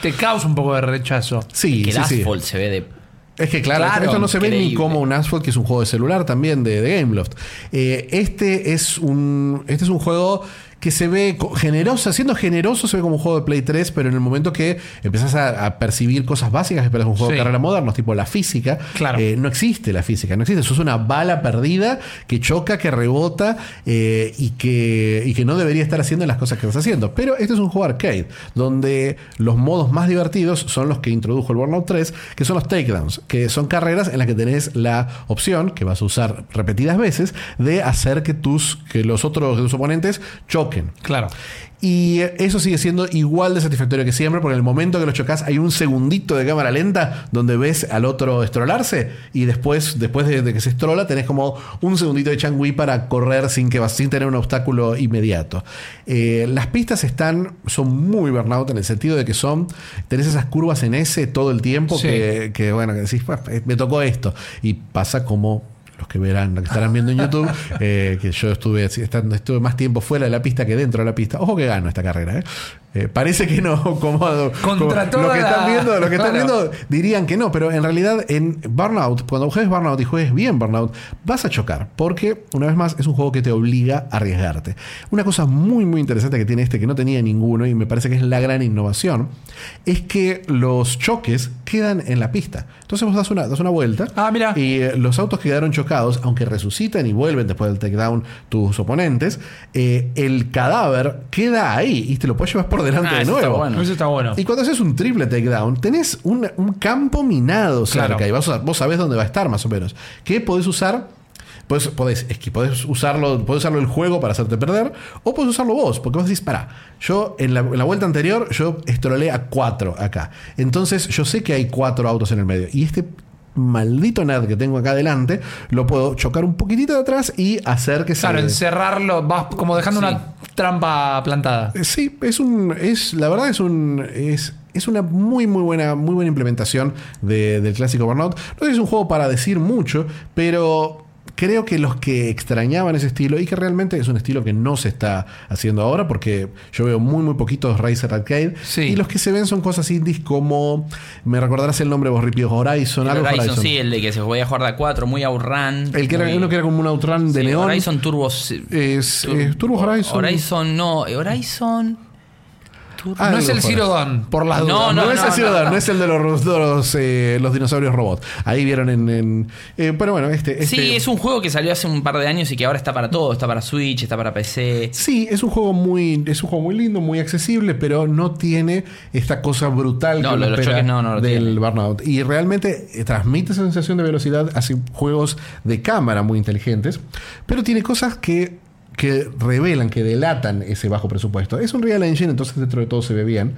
te causa un poco de rechazo. Sí, que el sí, sí. Asphalt se ve de. Es que claro, Claro, esto no se ve ni como un Asphalt, que es un juego de celular también de, de Gameloft. Eh, este es un. Este es un juego que se ve generoso, siendo generoso se ve como un juego de Play 3, pero en el momento que empezás a, a percibir cosas básicas, que es un juego Sí. de carrera modernos, tipo la física, Claro. eh, no existe la física, no existe. Eso es una bala perdida que choca, que rebota eh, y, que, y que no debería estar haciendo las cosas que estás haciendo. Pero este es un juego arcade, donde los modos más divertidos son los que introdujo el Burnout 3, que son los takedowns, que son carreras en las que tenés la opción, que vas a usar repetidas veces, de hacer que tus, que los otros de tus oponentes choquen. Claro. Y eso sigue siendo igual de satisfactorio que siempre, porque en el momento que lo chocas hay un segundito de cámara lenta donde ves al otro estrolarse y después, después de, de que se estrola, tenés como un segundito de changui para correr sin, que, sin tener un obstáculo inmediato. Eh, las pistas están, son muy burnout en el sentido de que son, tenés esas curvas en S todo el tiempo Sí. que, que, bueno, que decís, "Pues, eh, me tocó esto. Y pasa como los que verán, los que estarán viendo en YouTube, [LAUGHS] eh, que yo estuve, estuve más tiempo fuera de la pista que dentro de la pista. Ojo que gano esta carrera, ¿eh? Eh, parece que no, como, [LAUGHS] Contra como lo que están viendo, lo que están [LAUGHS] Claro. viendo dirían que no, pero en realidad en Burnout, cuando juegues Burnout y juegues bien Burnout, vas a chocar, porque una vez más es un juego que te obliga a arriesgarte. Una cosa muy muy interesante que tiene este que no tenía ninguno y me parece que es la gran innovación, es que los choques quedan en la pista. Entonces vos das una, das una vuelta Ah, mira. y los autos que quedaron chocados, aunque resucitan y vuelven después del takedown tus oponentes, eh, el cadáver queda ahí y te lo puedes llevar por delante Ah, de eso está nuevo. bueno. Eso está bueno. Y cuando haces un triple takedown, tenés un, un campo minado cerca Claro. y vas a- vos sabés dónde va a estar más o menos. Que podés usar. Podés, podés, es que podés usarlo, podés usarlo el juego para hacerte perder, o podés usarlo vos, porque vos decís, pará, yo en la, en la vuelta anterior, yo estrolé a cuatro acá. Entonces, yo sé que hay cuatro autos en el medio. Y este maldito nerd que tengo acá adelante, lo puedo chocar un poquitito de atrás y hacer que Claro, se. encerrarlo, vas como dejando Sí. una trampa plantada. Eh, Sí, es un. Es, la verdad es un. Es, es una muy, muy buena, muy buena implementación de- del clásico Burnout. No sé si es un juego para decir mucho, pero creo que los que extrañaban ese estilo, y que realmente es un estilo que no se está haciendo ahora, porque yo veo muy, muy poquitos Racer Arcade, Sí. y los que se ven son cosas indies como. Me recordarás el nombre vos, Ripio, Horizon, El algo Horizon, Horizon. sí, el de que se podía jugar de a 4, muy outrun. El que era, uno que era como un outrun de sí, neón. Horizon Turbo. Es, Tur- eh, Turbo Horizon. Horizon, no. Horizon. Ah, no es el Zero. Dawn, por las No, dudas. No, no, es no, el Ciudadano, no. no es el de los, de los, eh, los dinosaurios robots. Ahí vieron en. en- eh, pero bueno, este, este- Sí, es un juego que salió hace un par de años y que ahora está para todo. Está para Switch, está para PC. Sí, es un juego muy. Es un juego muy lindo, muy accesible, pero no tiene esta cosa brutal No, que lo los espera choques no, no lo del tiene. Burnout. Y realmente eh, transmite esa sensación de velocidad, hace juegos de cámara muy inteligentes, pero tiene cosas que que revelan, que delatan ese bajo presupuesto. Es un Real Engine, entonces dentro de todo se ve bien,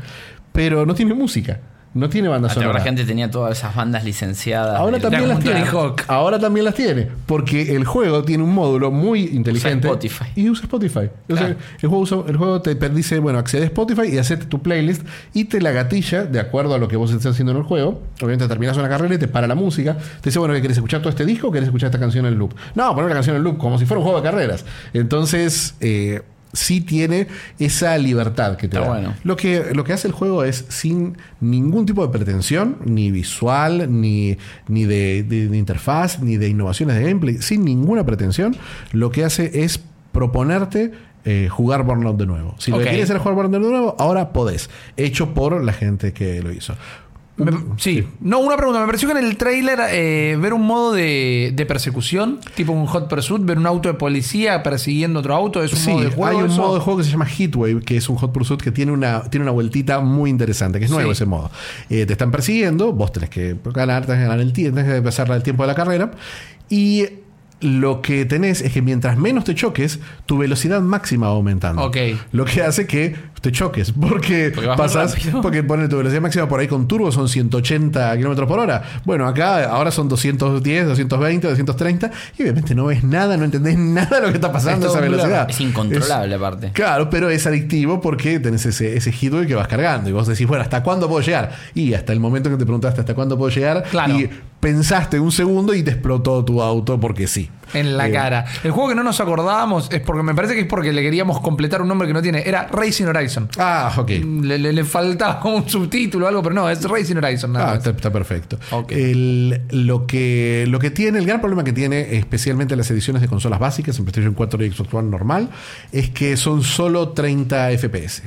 pero no tiene música. No tiene banda sonora. la gente tenía todas esas bandas licenciadas. Ahora también las tiene. Hawk. Ahora también las tiene. Porque el juego tiene un módulo muy inteligente. Spotify. Y usa Spotify. El, juego usa- el juego te dice, bueno, accede a Spotify y hacete tu playlist y te la gatilla de acuerdo a lo que vos estés haciendo en el juego. Obviamente terminas una carrera y te para la música. Te dice, bueno, ¿qué ¿querés escuchar todo este disco o querés escuchar esta canción en loop? No, poner la canción en loop como si fuera un juego de carreras. Entonces, eh, sí tiene esa libertad que te Está da. bueno. Lo que, lo que hace el juego es sin ningún tipo de pretensión, ni visual, ni, ni de, de- de interfaz, ni de innovaciones de gameplay, sin ninguna pretensión, lo que hace es proponerte eh, jugar Burnout de nuevo. Si lo que quieres es jugar Burnout de nuevo, ahora podés. Hecho por la gente que lo hizo. Me- sí. No, una pregunta. Me pareció que en el trailer eh, ver un modo de, de persecución, tipo un Hot Pursuit, ver un auto de policía persiguiendo otro auto, es un Sí, modo de juego. hay un eso? modo de juego que se llama Heatwave, que es un Hot Pursuit que tiene una, tiene una vueltita muy interesante, que es nuevo Sí. ese modo. Eh, te están persiguiendo, vos tenés que ganar, tenés que ganar el tiempo, tenés que pasar el tiempo de la carrera. Y lo que tenés es que mientras menos te choques, tu velocidad máxima va aumentando. Ok. Lo que hace que te choques, porque, pasas, porque pone tu velocidad máxima por ahí con turbo son 180 kilómetros por hora. Bueno, acá ahora son 210, 220, 230, y obviamente no ves nada, no entendés nada de lo que está pasando a Es esa velocidad. Es incontrolable, aparte. Claro, pero es adictivo porque tenés ese, ese hitway que vas cargando. Y vos decís, bueno, ¿hasta cuándo puedo llegar? Y hasta el momento que te preguntaste hasta cuándo puedo llegar. Claro. Y pensaste un segundo y te explotó tu auto porque sí. En la Eh, cara. El juego que no nos acordábamos es porque me parece que es porque le queríamos completar un nombre que no tiene. Era Racing Horizon. Ah, ok. Le, le- le faltaba un subtítulo o algo, pero no, es Racing Horizon. Nada Ah, está, está perfecto. Ok. El- lo, que, lo que tiene, el gran problema que tiene, especialmente las ediciones de consolas básicas, en PlayStation 4 y Xbox One normal, es que son solo 30 FPS.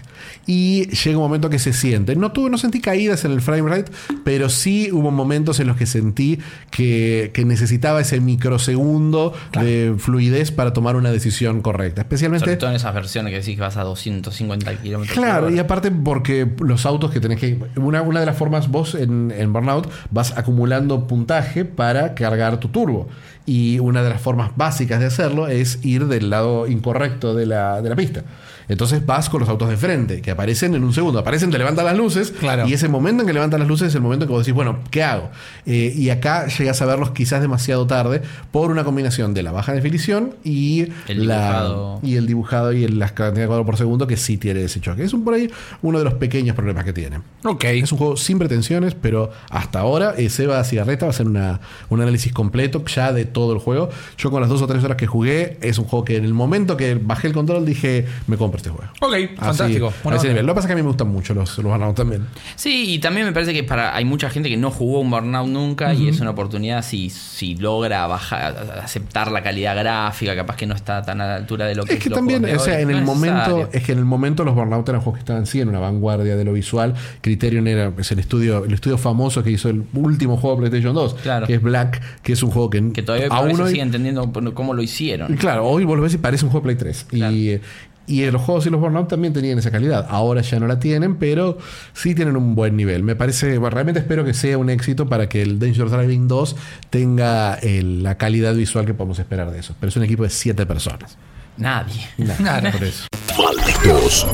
Y llega un momento que se siente. No tuve, no sentí caídas en el frame rate, pero sí hubo momentos en los que sentí que, que necesitaba ese microsegundo de fluidez para tomar una decisión correcta. Especialmente. Sobre todo en esas versiones que decís que vas a 250 kilómetros. Claro, y aparte porque los autos que tenés que... Una, una de las formas vos en, en Burnout vas acumulando puntaje para cargar tu turbo. Y una de las formas básicas de hacerlo es ir del lado incorrecto de la, de la pista. Entonces vas con los autos de frente, que aparecen en un segundo. Aparecen, te levantan las luces. Claro. Y ese momento en que levantan las luces es el momento en que vos decís, bueno, ¿qué hago? Eh, y acá llegas a verlos quizás demasiado tarde por una combinación de la baja definición y, El la, dibujado. y el dibujado y el- la cantidad de cuadros por segundo que sí tiene ese choque. Es un por ahí uno de los pequeños problemas que tiene. Ok. Es un juego sin pretensiones, pero hasta ahora eh, Seba Cigarreta va a hacer una, un análisis completo ya de todo el juego. Yo con las dos o tres horas que jugué, es un juego que en el momento que bajé el control dije, me compro este juego. Ok, fantástico. Así, nivel. Lo que pasa es que a mí me gustan mucho los, los Burnout también. Sí, y también me parece que para hay mucha gente que no jugó un Burnout nunca y es una oportunidad si, si logra bajar, aceptar la calidad gráfica, capaz que no está tan a la altura de lo que Es que los también, o de sea, en No el es momento, es que en el momento los Burnout eran juegos que estaban sí en una vanguardia de lo visual. Criterion era es el estudio, el estudio famoso que hizo el último juego de PlayStation 2, Claro. que es Black, que es un juego que, Que todavía aún hoy- sigue entendiendo cómo lo hicieron. Claro, hoy ves y parece un juego Play 3. Claro. Y, y los juegos y los Burnout también tenían esa calidad. Ahora ya no la tienen, pero sí tienen un buen nivel. Me parece, bueno, realmente espero que sea un éxito para que el Dangerous Driving 2 tenga el- la calidad visual que podemos esperar de eso. Pero es un equipo de 7 personas. Nadie. Nada, por eso. Malditos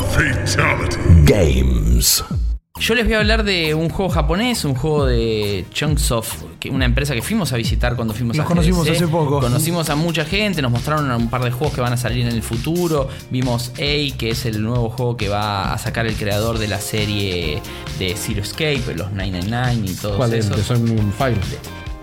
Games. Yo les voy a hablar de un juego japonés, un juego de Chunsoft, una empresa que fuimos a visitar cuando fuimos Los a conocimos GDC. hace poco. Conocimos a mucha gente, nos mostraron un par de juegos que van a salir en el futuro. Vimos A, que es el nuevo juego que va a sacar el creador de la serie de Zero Escape, los 999 y todos ¿Cuál es? esos. Que son un file.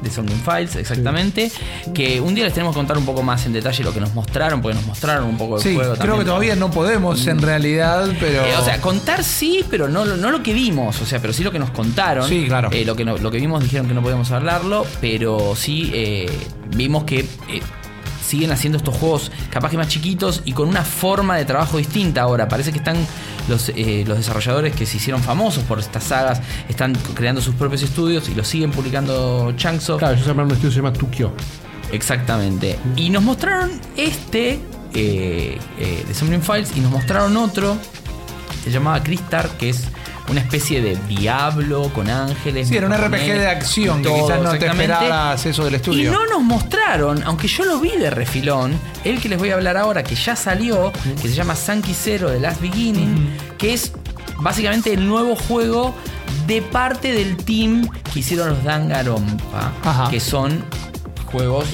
De Somnium Files, exactamente. Que un día les tenemos que contar un poco más en detalle lo que nos mostraron, porque nos mostraron un poco del Sí, juego creo también. que todavía no podemos en realidad, pero. Eh, o sea, contar sí, pero no, lo- no lo que vimos, o sea, pero sí lo que nos contaron. Sí, claro. Eh, lo, que no- lo que vimos dijeron que no podíamos hablarlo, pero sí eh, vimos que siguen haciendo estos juegos capaz que más chiquitos y con una forma de trabajo distinta ahora. Parece que están los, eh, los desarrolladores que se hicieron famosos por estas sagas, están creando sus propios estudios y los siguen publicando Chunks Claro, ellos llaman un estudio que se llama Tukio. Exactamente. Y nos mostraron este eh, eh, de Somnium Files y nos mostraron otro que se llamaba Cristar, que es una especie de diablo con ángeles. Sí, era un RPG de acción, que quizás no te esperabas eso del estudio. Y no nos mostraron, aunque yo lo vi de refilón, el que les voy a hablar ahora, que ya salió, que se llama Sankey Zero de Last Beginning, que es básicamente el nuevo juego de parte del team que hicieron los Danganronpa, Ajá. que son juegos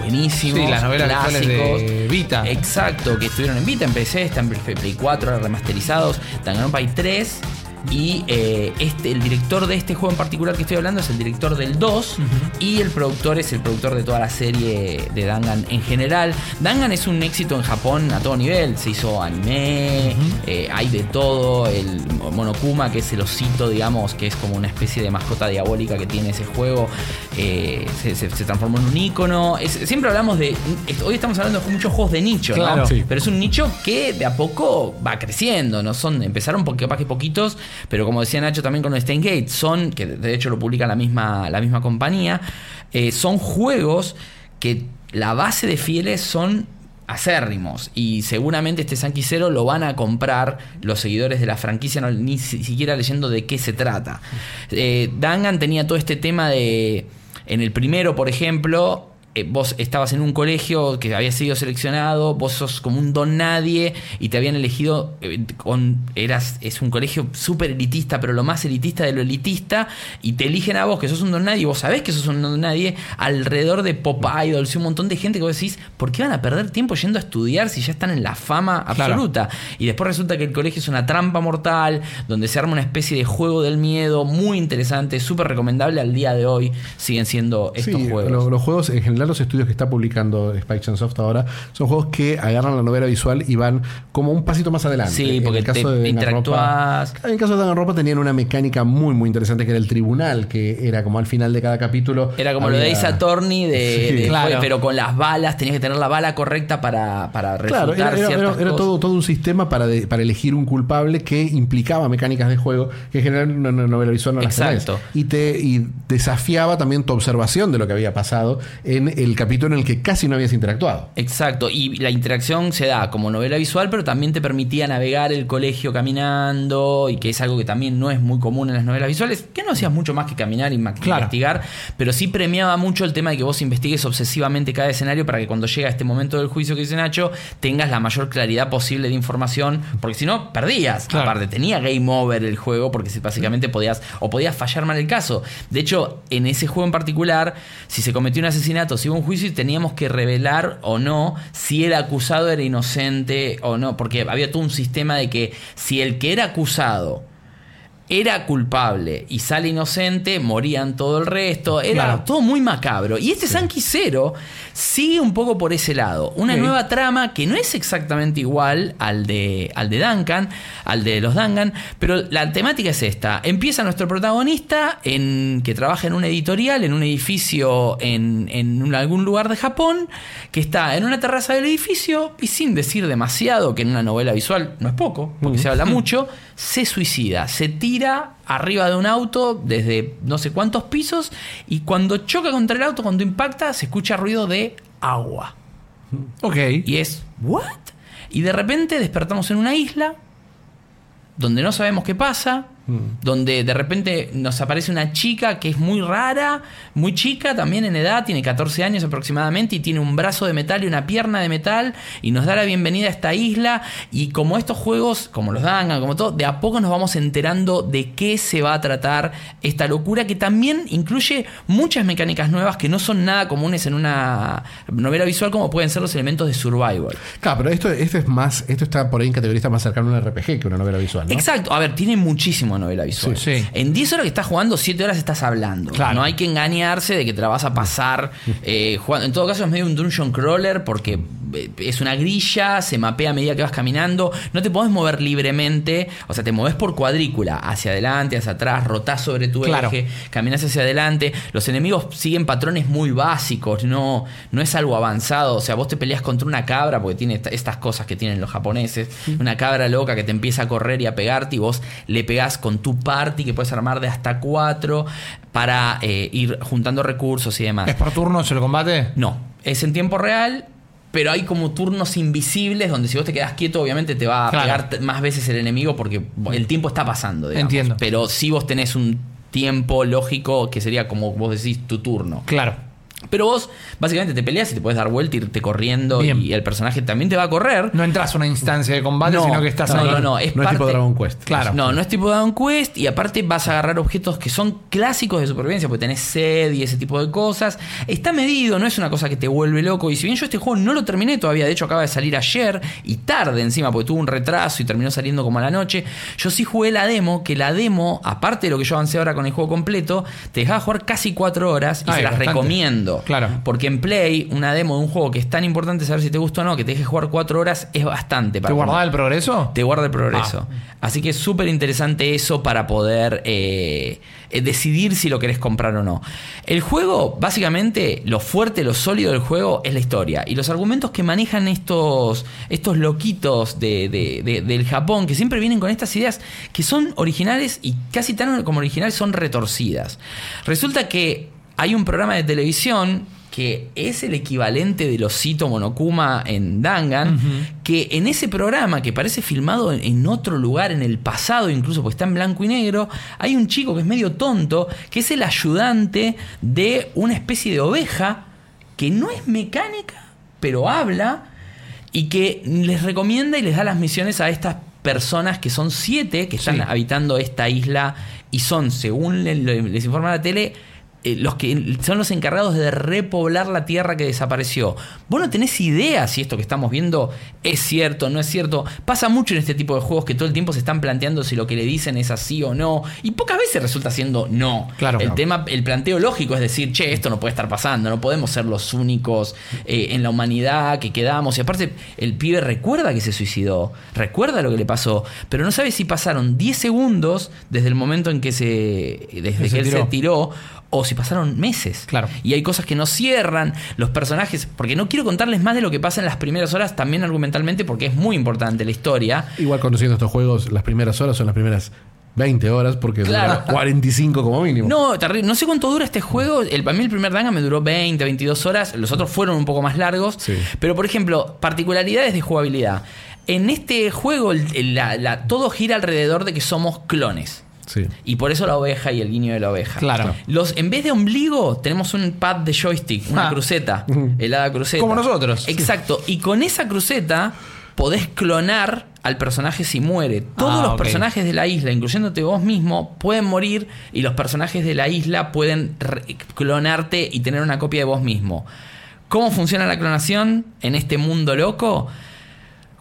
buenísimos, Sí, las novelas visuales de Vita. Exacto, que estuvieron en Vita, en PC, están en Play 4, ahora remasterizados. Danganronpa hay 3. Y eh, este, el director de este juego en particular que estoy hablando es el director del 2 y el productor es el productor de toda la serie de Dangan en general. Dangan es un éxito en Japón a todo nivel. Se hizo anime, eh, hay de todo. El Monokuma, que es el osito, digamos, que es como una especie de mascota diabólica que tiene ese juego, eh, se, se- se transformó en un ícono. Es- siempre hablamos de. Hoy estamos hablando de muchos juegos de nicho, ¿no? Claro. Sí. Pero es un nicho que de a poco va creciendo, ¿no? Son, empezaron porque capaz que poquitos, pero como decía Nacho también con Steingate, son, que de hecho lo publica la misma, la misma compañía, eh, son juegos que la base de fieles son acérrimos y seguramente este Sanky Zero lo van a comprar los seguidores de la franquicia no, ni si- siquiera leyendo de qué se trata. Eh, Dangan tenía todo este tema de en el primero por ejemplo eh, vos estabas en un colegio que había sido seleccionado, vos sos como un don nadie y te habían elegido eh, con eras es un colegio súper elitista, pero lo más elitista de lo elitista y te eligen a vos que sos un don nadie y vos sabés que sos un don nadie alrededor de pop idols y un montón de gente que vos decís, ¿por qué van a perder tiempo yendo a estudiar si ya están en la fama Claro. absoluta? Y después resulta que el colegio es una trampa mortal donde se arma una especie de juego del miedo muy interesante, súper recomendable al día de hoy, siguen siendo estos Sí, juegos. lo- los juegos, en general, los estudios que está publicando Spike Chunsoft ahora son juegos que agarran la novela visual y van como un pasito más adelante. Sí, En porque el caso te de interactuás. Danganronpa- En el caso de Danganronpa tenían una mecánica muy, muy interesante que era el tribunal, que era como al final de cada capítulo. Era como lo de había- Ace Attorney, de, Sí. de- Claro. pero con las balas, tenías que tener la bala correcta para, para Claro, era, era- ciertas era- era cosas. todo, todo un sistema para, de- para elegir un culpable que implicaba mecánicas de juego que en general una, una novela visual no las Exacto. tenés. Y, te, y desafiaba también tu observación de lo que había pasado en el capítulo en el que casi no habías interactuado. Exacto, y la interacción se da como novela visual, pero también te permitía navegar el colegio caminando, y que es algo que también no es muy común en las novelas visuales, que no hacías mucho más que caminar y Claro. investigar, pero sí premiaba mucho el tema de que vos investigues obsesivamente cada escenario para que cuando llega este momento del juicio que dice Nacho, tengas la mayor claridad posible de información, porque si no, perdías. Claro. Aparte, tenía game over el juego, porque si- básicamente podías, o podías fallar mal el caso. De hecho, en ese juego en particular, si se cometió un asesinato, hubo un juicio, teníamos que revelar o no si el acusado era inocente o no, porque había todo un sistema de que si el que era acusado era culpable y sale inocente, morían todo el resto. Era Claro. todo muy macabro. Y este Sanky Zero sigue un poco por ese lado. Una nueva trama que no es exactamente igual al de, al de Duncan, al de los Duncan, pero la temática es esta. Empieza nuestro protagonista en, que trabaja en una editorial, en un edificio en, en un- algún lugar de Japón, que está en una terraza del edificio y sin decir demasiado, que en una novela visual no es poco, porque se habla [LAUGHS] mucho, se suicida, se tira arriba de un auto desde no sé cuántos pisos y cuando choca contra el auto, cuando impacta, se escucha ruido de agua. Ok. Y es, ¿what? Y de repente despertamos en una isla donde no sabemos qué pasa, donde de repente nos aparece una chica que es muy rara, muy chica también en edad, tiene 14 años aproximadamente y tiene un brazo de metal y una pierna de metal y nos da la bienvenida a esta isla y como estos juegos, como los Dangan, como todo, de a poco nos vamos enterando de qué se va a tratar esta locura que también incluye muchas mecánicas nuevas que no son nada comunes en una novela visual como pueden ser los elementos de survival. Claro, pero esto, esto es más, esto está por ahí en categoría más cercano a un RPG que una novela visual, ¿no? Exacto, a ver, tiene muchísimo novela visual. Sí, sí. En 10 horas que estás jugando, 7 horas estás hablando. Claro. No hay que engañarse de que te la vas a pasar [LAUGHS] eh, jugando. En todo caso, es medio un dungeon crawler porque es una grilla, se mapea a medida que vas caminando. No te podés mover libremente, o sea, te mueves por cuadrícula, hacia adelante, hacia atrás, rotás sobre tu Claro. eje, caminas hacia adelante. Los enemigos siguen patrones muy básicos, no, no es algo avanzado. O sea, vos te peleas contra una cabra, porque tiene esta- estas cosas que tienen los japoneses. Una cabra loca que te empieza a correr y a pegarte, y vos le pegás con tu party, que puedes armar de hasta cuatro, para eh, ir juntando recursos y demás. ¿Es por turnos el combate? No, es en tiempo real. Pero hay como turnos invisibles donde si vos te quedas quieto, obviamente te va a Claro. pegar más veces el enemigo porque el tiempo está pasando. digamos. Entiendo. Pero si vos tenés un tiempo lógico que sería como vos decís tu turno. Claro. Pero vos básicamente te peleas y te puedes dar vuelta, irte corriendo Bien. y el personaje también te va a correr. No entras a una instancia de combate, No, sino que estás no, ahí. no, no, es no es tipo Dragon Quest. Claro. No, no es tipo Dragon Quest y aparte vas a agarrar objetos que son clásicos de supervivencia, porque tenés sed y ese tipo de cosas. Está medido, no es una cosa que te vuelve loco. Y si bien yo este juego no lo terminé todavía, de hecho acaba de salir ayer y tarde encima, porque tuvo un retraso y terminó saliendo como a la noche, yo sí jugué la demo, que la demo, aparte de lo que yo avancé ahora con el juego completo, te dejaba jugar casi cuatro horas y Ah, se las bastante. recomiendo. Claro. Porque en Play, una demo de un juego que es tan importante saber si te gusta o no, que te deje jugar cuatro horas, es bastante. ¿Te para guardaba el progreso? te guarda el progreso. Ah. Así que es súper interesante eso para poder eh, eh, decidir si lo querés comprar o no. El juego, básicamente, lo fuerte, lo sólido del juego es la historia. Y los argumentos que manejan estos, estos loquitos de, de- de- del Japón, que siempre vienen con estas ideas que son originales y casi tan como originales son retorcidas. Resulta que hay un programa de televisión que es el equivalente del osito Monokuma en Dangan, que en ese programa, que parece filmado en, otro lugar, en el pasado incluso, porque está en blanco y negro, hay un chico que es medio tonto, que es el ayudante de una especie de oveja, que no es mecánica, pero habla, y que les recomienda y les da las misiones a estas personas que son siete que están Sí. habitando esta isla y son, según le- le- les informa la tele, eh, los que son los encargados de repoblar la tierra que desapareció. Vos no tenés idea si esto que estamos viendo es cierto, no es cierto. Pasa mucho en este tipo de juegos que todo el tiempo se están planteando si lo que le dicen es así o no. Y pocas veces resulta siendo no. Claro. el tema, el planteo lógico es decir, che, esto no puede estar pasando, no podemos ser los únicos eh, en la humanidad que quedamos. Y aparte, el pibe recuerda que se suicidó, recuerda lo que le pasó, pero no sabe si pasaron 10 segundos desde el momento en que se. desde Que él tiró. se tiró. O si pasaron meses. Claro. Y hay cosas que no cierran. Los personajes. Porque no quiero contarles más de lo que pasa en las primeras horas, también argumentalmente, porque es muy importante la historia. Igual conociendo estos juegos, las primeras horas son las primeras 20 horas porque Claro. dura 45 como mínimo. No, terrible. No sé cuánto dura este juego. El, para mí el primer Danga me duró 20, 22 horas. Los otros fueron un poco más largos. Sí. Pero, por ejemplo, particularidades de jugabilidad. En este juego el- el- la- la- todo gira alrededor de que somos clones. Sí. Y por eso la oveja y el guiño de la oveja. Claro. Los, en vez de ombligo, tenemos un pad de joystick, una Ah. cruceta. [LAUGHS] Helada cruceta. Como nosotros. Exacto. Y con esa cruceta podés clonar al personaje si muere. Todos Ah, los personajes de la isla, incluyéndote vos mismo, pueden morir y los personajes de la isla pueden re- clonarte y tener una copia de vos mismo. ¿Cómo funciona la clonación en este mundo loco?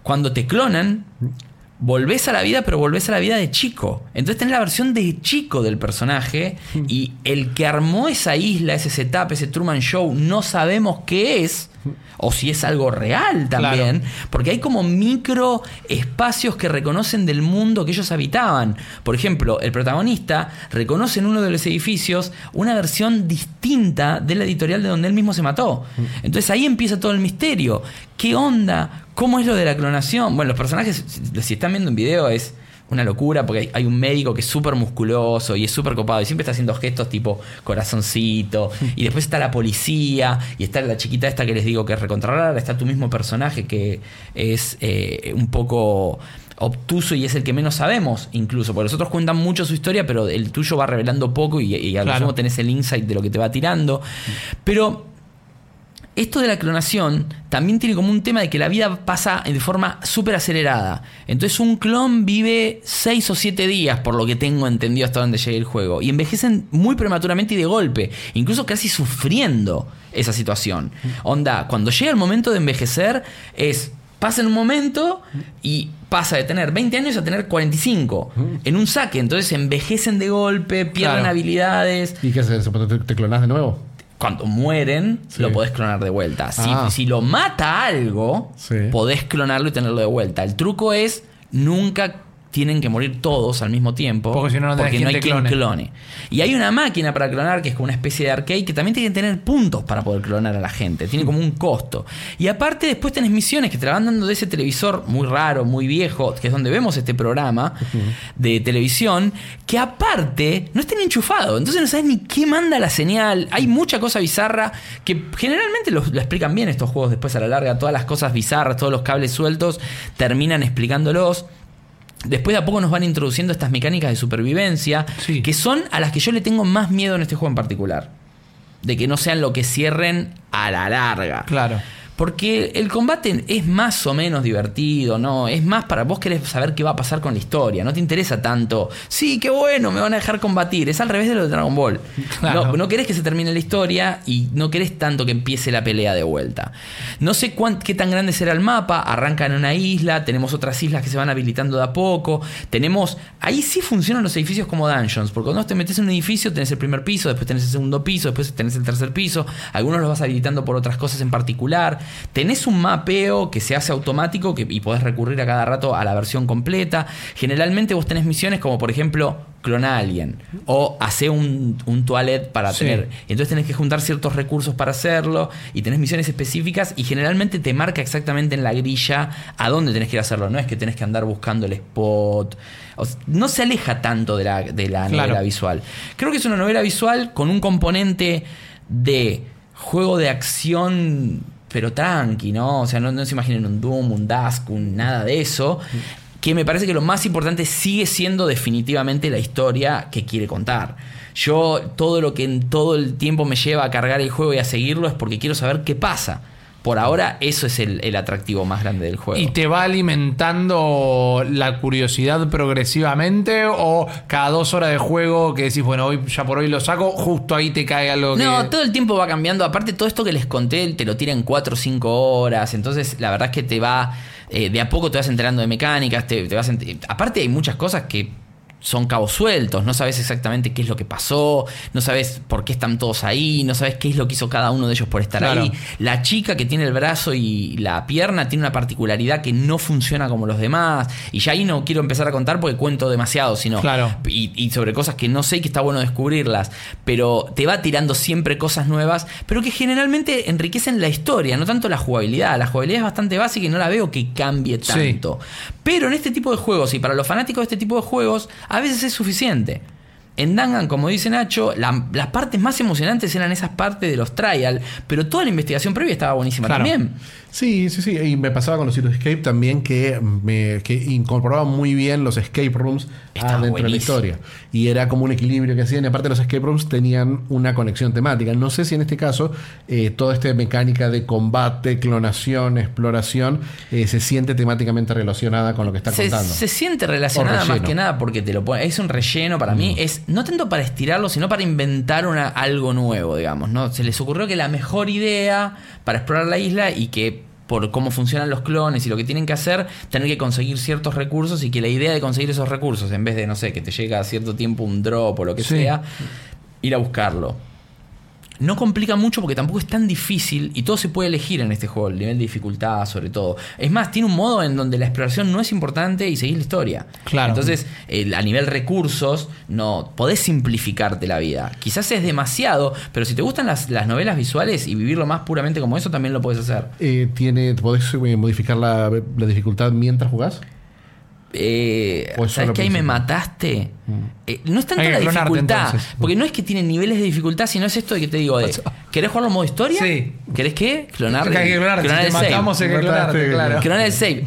Cuando te clonan, volvés a la vida, pero volvés a la vida de chico. Entonces tenés la versión de chico del personaje y el que armó esa isla, ese setup, ese Truman Show, no sabemos qué es. O si es algo real también. Porque hay como micro espacios que reconocen del mundo que ellos habitaban. Por ejemplo, el protagonista reconoce en uno de los edificios una versión distinta de la editorial de donde él mismo se mató. Entonces ahí empieza todo el misterio. ¿Qué onda? ¿Cómo es lo de la clonación? Bueno, los personajes, si- si están viendo un video, es una locura porque hay, hay un médico que es súper musculoso y es súper copado y siempre está haciendo gestos tipo corazoncito. [LAUGHS] y después está la policía y está la chiquita esta que les digo que es recontrarrara. Está tu mismo personaje que es eh, un poco obtuso y es el que menos sabemos incluso. Porque los otros cuentan mucho su historia, pero el tuyo va revelando poco y, y a lo Claro. tenés el insight de lo que te va tirando. Pero esto de la clonación también tiene como un tema de que la vida pasa de forma súper acelerada. Entonces un clon vive 6 o 7 días, por lo que tengo entendido hasta donde llegue el juego. Y envejecen muy prematuramente y de golpe, incluso casi sufriendo esa situación. Onda, cuando llega el momento de envejecer es... Pasa en un momento y pasa de tener 20 años a tener 45 en un saque. Entonces envejecen de golpe, pierden Claro. habilidades ¿Y qué haces? ¿Te, te clonás de nuevo? Cuando mueren, Sí. lo podés clonar de vuelta. Si, Ah. si lo mata algo, Sí. podés clonarlo y tenerlo de vuelta. El truco es nunca tienen que morir todos al mismo tiempo. Porque si no, no tenés quien hay quien clone. Y hay una máquina para clonar que es como una especie de arcade que también tiene que tener puntos para poder clonar a la gente. Tiene como un costo. Y aparte después tenés misiones que te la van dando de ese televisor muy raro, muy viejo, que es donde vemos este programa de televisión, que aparte no está ni enchufado. Entonces no sabes ni qué manda la señal. Hay mucha cosa bizarra que generalmente lo, lo explican bien estos juegos después a la larga. Todas las cosas bizarras, todos los cables sueltos, terminan explicándolos. Después de a poco nos van introduciendo estas mecánicas de supervivencia, Sí. que son a las que yo le tengo más miedo en este juego en particular. de que no sean lo que cierren a la larga. Claro. Porque el combate es más o menos divertido, ¿no? Es más para vos querés saber qué va a pasar con la historia. No te interesa tanto. Sí, qué bueno, me van a dejar combatir. Es al revés de lo de Dragon Ball. Claro. No, no querés que se termine la historia y no querés tanto que empiece la pelea de vuelta. No sé cuán- qué tan grande será el mapa. Arranca en una isla. Tenemos otras islas que se van habilitando de a poco. Tenemos. Ahí sí funcionan los edificios como dungeons. Porque cuando te metes en un edificio, tenés el primer piso, después tenés el segundo piso, después tenés el tercer piso. Algunos los vas habilitando por otras cosas en particular. Tenés un mapeo que se hace automático que, y podés recurrir a cada rato a la versión completa. Generalmente vos tenés misiones como, por ejemplo, clona a alguien o hacer un, un toilet para Sí. tener. Entonces tenés que juntar ciertos recursos para hacerlo y tenés misiones específicas y generalmente te marca exactamente en la grilla a dónde tenés que ir a hacerlo. No es que tenés que andar buscando el spot. O sea, no se aleja tanto de la, de la Claro. novela visual. Creo que es una novela visual con un componente de juego de acción, pero tranqui, ¿no? O sea, no, se imaginen un Doom, un Dusk, un nada de eso. Que me parece que lo más importante sigue siendo definitivamente la historia que quiere contar. Yo, todo lo que en todo el tiempo me lleva a cargar el juego y a seguirlo es porque quiero saber qué pasa. Por ahora, eso es el, el atractivo más grande del juego. ¿Y te va alimentando la curiosidad progresivamente o cada dos horas de juego que decís, bueno, hoy ya por hoy lo saco, justo ahí te cae algo que... No, todo el tiempo va cambiando. Aparte, todo esto que les conté te lo tira en 4 o 5 horas. Entonces, la verdad es que te va. eh, de a poco te vas enterando de mecánicas. Te, te vas aparte, hay muchas cosas que son cabos sueltos. No sabes exactamente qué es lo que pasó. No sabes por qué están todos ahí. No sabes qué es lo que hizo cada uno de ellos por estar Claro. ahí. La chica que tiene el brazo y la pierna tiene una particularidad que no funciona como los demás. Y ya ahí no quiero empezar a contar porque cuento demasiado, sino Claro. y, y sobre cosas que no sé y que está bueno descubrirlas, pero te va tirando siempre cosas nuevas, pero que generalmente enriquecen la historia, no tanto la jugabilidad. La jugabilidad es bastante básica y no la veo que cambie Sí. tanto. Pero en este tipo de juegos y para los fanáticos de este tipo de juegos, a veces es suficiente. En Dangan, como dice Nacho, la- las partes más emocionantes eran esas partes de los trial, pero toda la investigación previa estaba buenísima Claro. también. Sí, sí, sí. Y me pasaba con los Zero Escape también que, me, que incorporaban muy bien los escape rooms dentro de la historia. Y era como un equilibrio que hacían. Y aparte los escape rooms tenían una conexión temática. No sé si en este caso eh, toda esta mecánica de combate, clonación, exploración eh, se siente temáticamente relacionada con lo que está se, contando. se siente relacionada más que nada porque te lo pone. Es un relleno para mí. Es no tanto para estirarlo, sino para inventar una, algo nuevo, digamos. ¿no? Se les ocurrió que la mejor idea para explorar la isla y que por cómo funcionan los clones y lo que tienen que hacer, tener que conseguir ciertos recursos y que la idea de conseguir esos recursos, en vez de, no sé, que te llega a cierto tiempo un drop o lo que Sí. sea, ir a buscarlo. No complica mucho porque tampoco es tan difícil y todo se puede elegir en este juego, el nivel de dificultad sobre todo. Es más, tiene un modo en donde la exploración no es importante y seguís la historia. Claro. Entonces, el- a nivel recursos, no podés simplificarte la vida. Quizás es demasiado, pero si te gustan las, las novelas visuales y vivirlo más puramente como eso, también lo puedes hacer. Eh, tiene, ¿Podés eh, modificar la, la dificultad mientras jugás? Eh, O es ¿Sabes que ahí me mataste? Eh, no es que la clonarte, dificultad, entonces. porque no es que tiene niveles de dificultad, sino es esto de que te digo de, ¿querés jugarlo en modo historia? Sí. ¿Querés qué? Clonar, Que hay que clonarte, clonar si el te save. matamos hay que clonarte, claro. Clonar el save.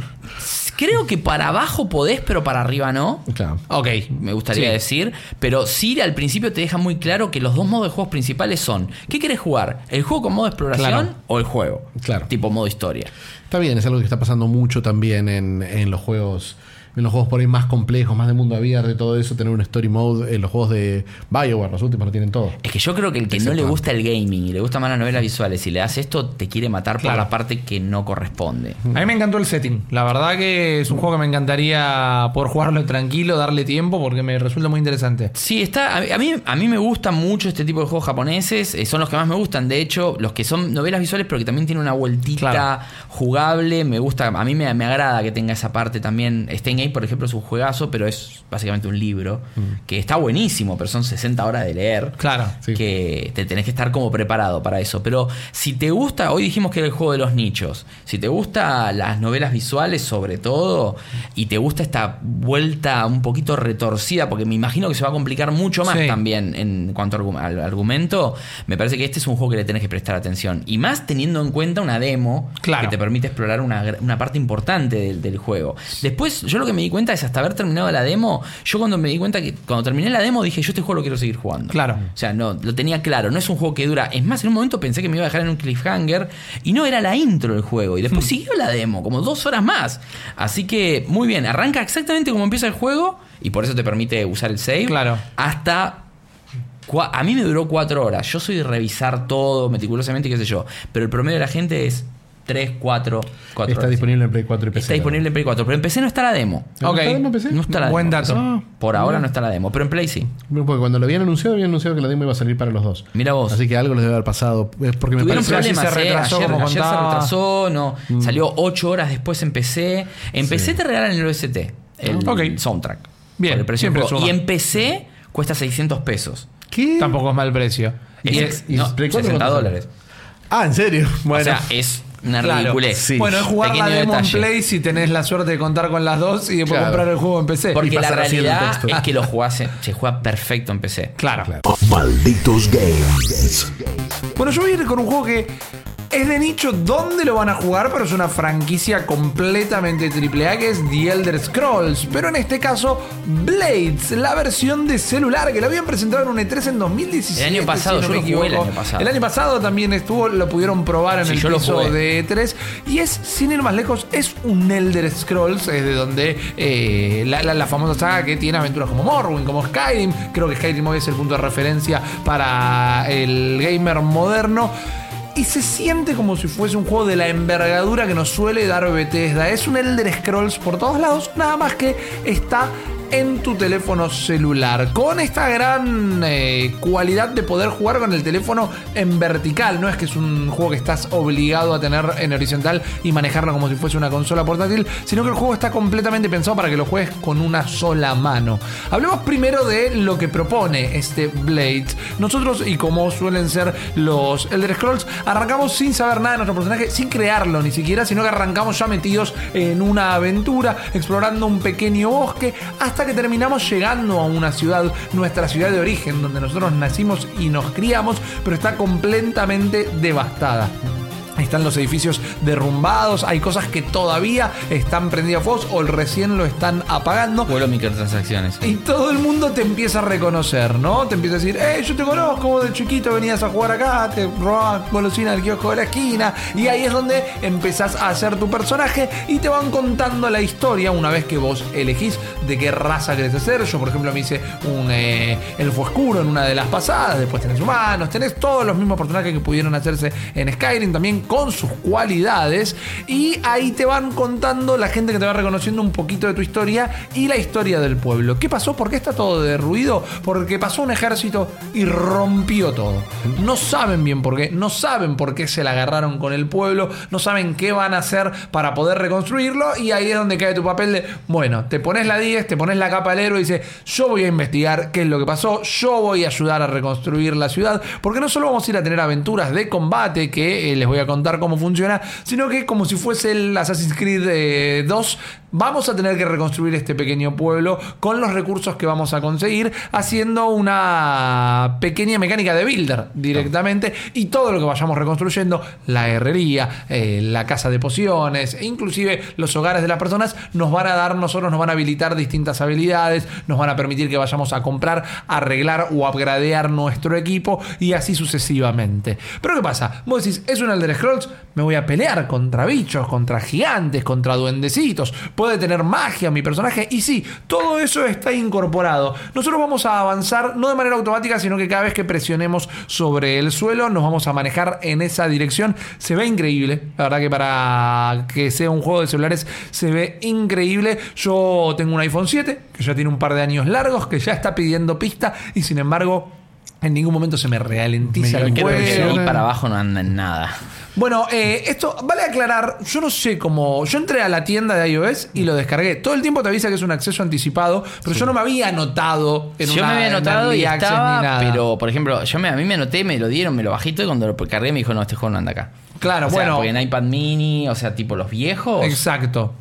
Creo que para abajo podés, pero para arriba no. Claro. Ok. Me gustaría Sí. decir, pero sí al principio te deja muy claro que los dos modos de juegos principales son ¿qué querés jugar? ¿El juego con modo exploración Claro. o el juego? Claro. Tipo modo historia. Está bien, es algo que está pasando mucho también en, en los juegos. En los juegos por ahí más complejos, más de mundo abierto y todo eso, tener un story mode. En los juegos de Bioware, los últimos lo tienen todo. Es que yo creo que el que no le gusta el gaming y le gusta más las novelas visuales y le das esto, te quiere matar Claro. por la parte que no corresponde. A mí me encantó el setting. La verdad que es un juego que me encantaría poder jugarlo tranquilo, darle tiempo, porque me resulta muy interesante. Sí, está. A mí, a mí me gustan mucho este tipo de juegos japoneses. eh, son los que más me gustan. De hecho, los que son novelas visuales, pero que también tienen una vueltita Claro. jugable. Me gusta. A mí me, me agrada que tenga esa parte también. Stein Por ejemplo, es un juegazo, pero es básicamente un libro. Que está buenísimo, pero son 60 horas de leer. Claro. Sí. Que te tenés que estar como preparado para eso. Pero si te gusta, hoy dijimos que era el juego de los nichos. Si te gusta las novelas visuales, sobre todo, y te gusta esta vuelta un poquito retorcida, porque me imagino que se va a complicar mucho más Sí. también en cuanto al argumento, me parece que este es un juego que le tenés que prestar atención. Y más teniendo en cuenta una demo Claro. que te permite explorar una, una parte importante del, del juego. Después, yo lo que me di cuenta es hasta haber terminado la demo. Yo cuando me di cuenta que cuando terminé la demo dije, yo este juego lo quiero seguir jugando. Claro. O sea, no, lo tenía claro. No es un juego que dura. Es más, en un momento pensé que me iba a dejar en un cliffhanger y no era la intro del juego. Y después siguió la demo, como dos horas más. Así que, muy bien. Arranca exactamente como empieza el juego y por eso te permite usar el save. Claro. Hasta A mí me duró cuatro horas. Yo soy de revisar todo meticulosamente, qué sé yo. Pero el promedio de la gente es 3, 4, 4 Está disponible en Play 4 y PC. Está disponible en Play 4. Pero en PC no está la demo. ¿No Ok. está demo en PC? No está la Buen demo. dato. Ah, Por ahora no está la demo. Pero en Play sí. Porque cuando lo habían anunciado, habían anunciado que la demo iba a salir para los dos. Mira vos. Así que algo les debe haber pasado. Es Porque me parece problemas, se eh. retrasó, ayer, como ayer se retrasó, no. Mm. Salió 8 horas después en PC. En PC te regalan el OST, el Ok. soundtrack. Bien, el precio siempre suma. Y en PC cuesta 600 pesos. ¿Qué? Tampoco es mal precio. Es, Y es- y no, Play 4 60 cuánto dólares. Ah, ¿en serio? Bueno. O sea, es una Claro. ridiculez. Sí. Bueno, es jugar la Pequeño demo detalle. en Play si tenés la suerte de contar con las dos y después Claro. comprar el juego en PC. Porque Y la pasar así el realidad texto. es que lo jugás, en- se juega perfecto en PC. Claro. Malditos Games. Bueno, yo voy a ir con un juego que es de nicho dónde lo van a jugar, pero es una franquicia completamente AAA que es The Elder Scrolls. Pero en este caso, Blades, la versión de celular que lo habían presentado en un E3 en 2017. El año pasado, si no yo me lo jugué el año pasado. El año pasado también estuvo, lo pudieron probar en Sí, el piso de E3. Y es, sin ir más lejos, es un Elder Scrolls, es de donde eh, la, la- la famosa saga que tiene aventuras como Morrowind, como Skyrim. Creo que Skyrim hoy es el punto de referencia para el gamer moderno. Y se siente como si fuese un juego de la envergadura que nos suele dar Bethesda. Es un Elder Scrolls por todos lados, nada más que está en tu teléfono celular. Con esta gran eh, cualidad de poder jugar con el teléfono en vertical. No es que es un juego que estás obligado a tener en horizontal y manejarlo como si fuese una consola portátil, sino que el juego está completamente pensado para que lo juegues con una sola mano. Hablemos primero de lo que propone este Blades. Nosotros, y como suelen ser los Elder Scrolls, arrancamos sin saber nada de nuestro personaje, sin crearlo ni siquiera, sino que arrancamos ya metidos en una aventura, explorando un pequeño bosque, hasta que terminamos llegando a una ciudad, nuestra ciudad de origen, donde nosotros nacimos y nos criamos, pero está completamente devastada. Están los edificios derrumbados, hay cosas que todavía están prendidas a fuego o recién lo están apagando. Vuelo microtransacciones. Y todo el mundo te empieza a reconocer, ¿no? Te empieza a decir, eh, yo te conozco, vos de chiquito venías a jugar acá, te robabas golosina del kiosco de la esquina. Y ahí es donde empezás a hacer tu personaje y te van contando la historia una vez que vos elegís de qué raza querés ser. Yo, por ejemplo, me hice un eh, elfo oscuro en una de las pasadas, después tenés humanos, tenés todos los mismos personajes que pudieron hacerse en Skyrim, también con sus cualidades. Y ahí te van contando la gente que te va reconociendo un poquito de tu historia y la historia del pueblo. ¿Qué pasó? ¿Por qué está todo derruido? Porque pasó un ejército y rompió todo. No saben bien por qué, no saben por qué se la agarraron con el pueblo, no saben qué van a hacer para poder reconstruirlo y ahí es donde cae tu papel de, bueno, te pones la 10, te pones la capa del héroe y dices, yo voy a investigar qué es lo que pasó, yo voy a ayudar a reconstruir la ciudad, porque no solo vamos a ir a tener aventuras de combate que eh, les voy a contar cómo funciona, sino que como si fuese el Assassin's Creed eh, 2, vamos a tener que reconstruir este pequeño pueblo con los recursos que vamos a conseguir, haciendo una pequeña mecánica de builder directamente y todo lo que vayamos reconstruyendo, la herrería, eh, la casa de pociones, e inclusive los hogares de las personas, nos van a dar, nosotros nos van a habilitar distintas habilidades, nos van a permitir que vayamos a comprar, arreglar o upgradear nuestro equipo y así sucesivamente. Pero ¿qué pasa? Vos decís, es un Elder Scrolls, me voy a pelear contra bichos, contra gigantes, contra duendecitos, puede tener magia mi personaje y sí, todo eso está incorporado. Nosotros vamos a avanzar no de manera automática, sino que cada vez que presionemos sobre el suelo nos vamos a manejar en esa dirección. Se ve increíble, la verdad que para que sea un juego de celulares se ve increíble. Yo tengo un iPhone 7 que ya tiene un par de años largos, que ya está pidiendo pista y sin embargo en ningún momento se me ralentiza el juego. ahí para abajo no anda en nada. Bueno, eh, esto vale aclarar. Yo no sé cómo. Yo entré a la tienda de iOS y lo descargué. Todo el tiempo te avisa que es un acceso anticipado, pero yo no me había anotado en yo una, me había anotado y estaba, ni nada. pero por ejemplo, yo me, a mí me anoté, me lo dieron, me lo bajé todo y cuando lo cargué me dijo, no, este juego no anda acá. Claro, O sea, bueno. porque en iPad mini, o sea, tipo los viejos. Exacto.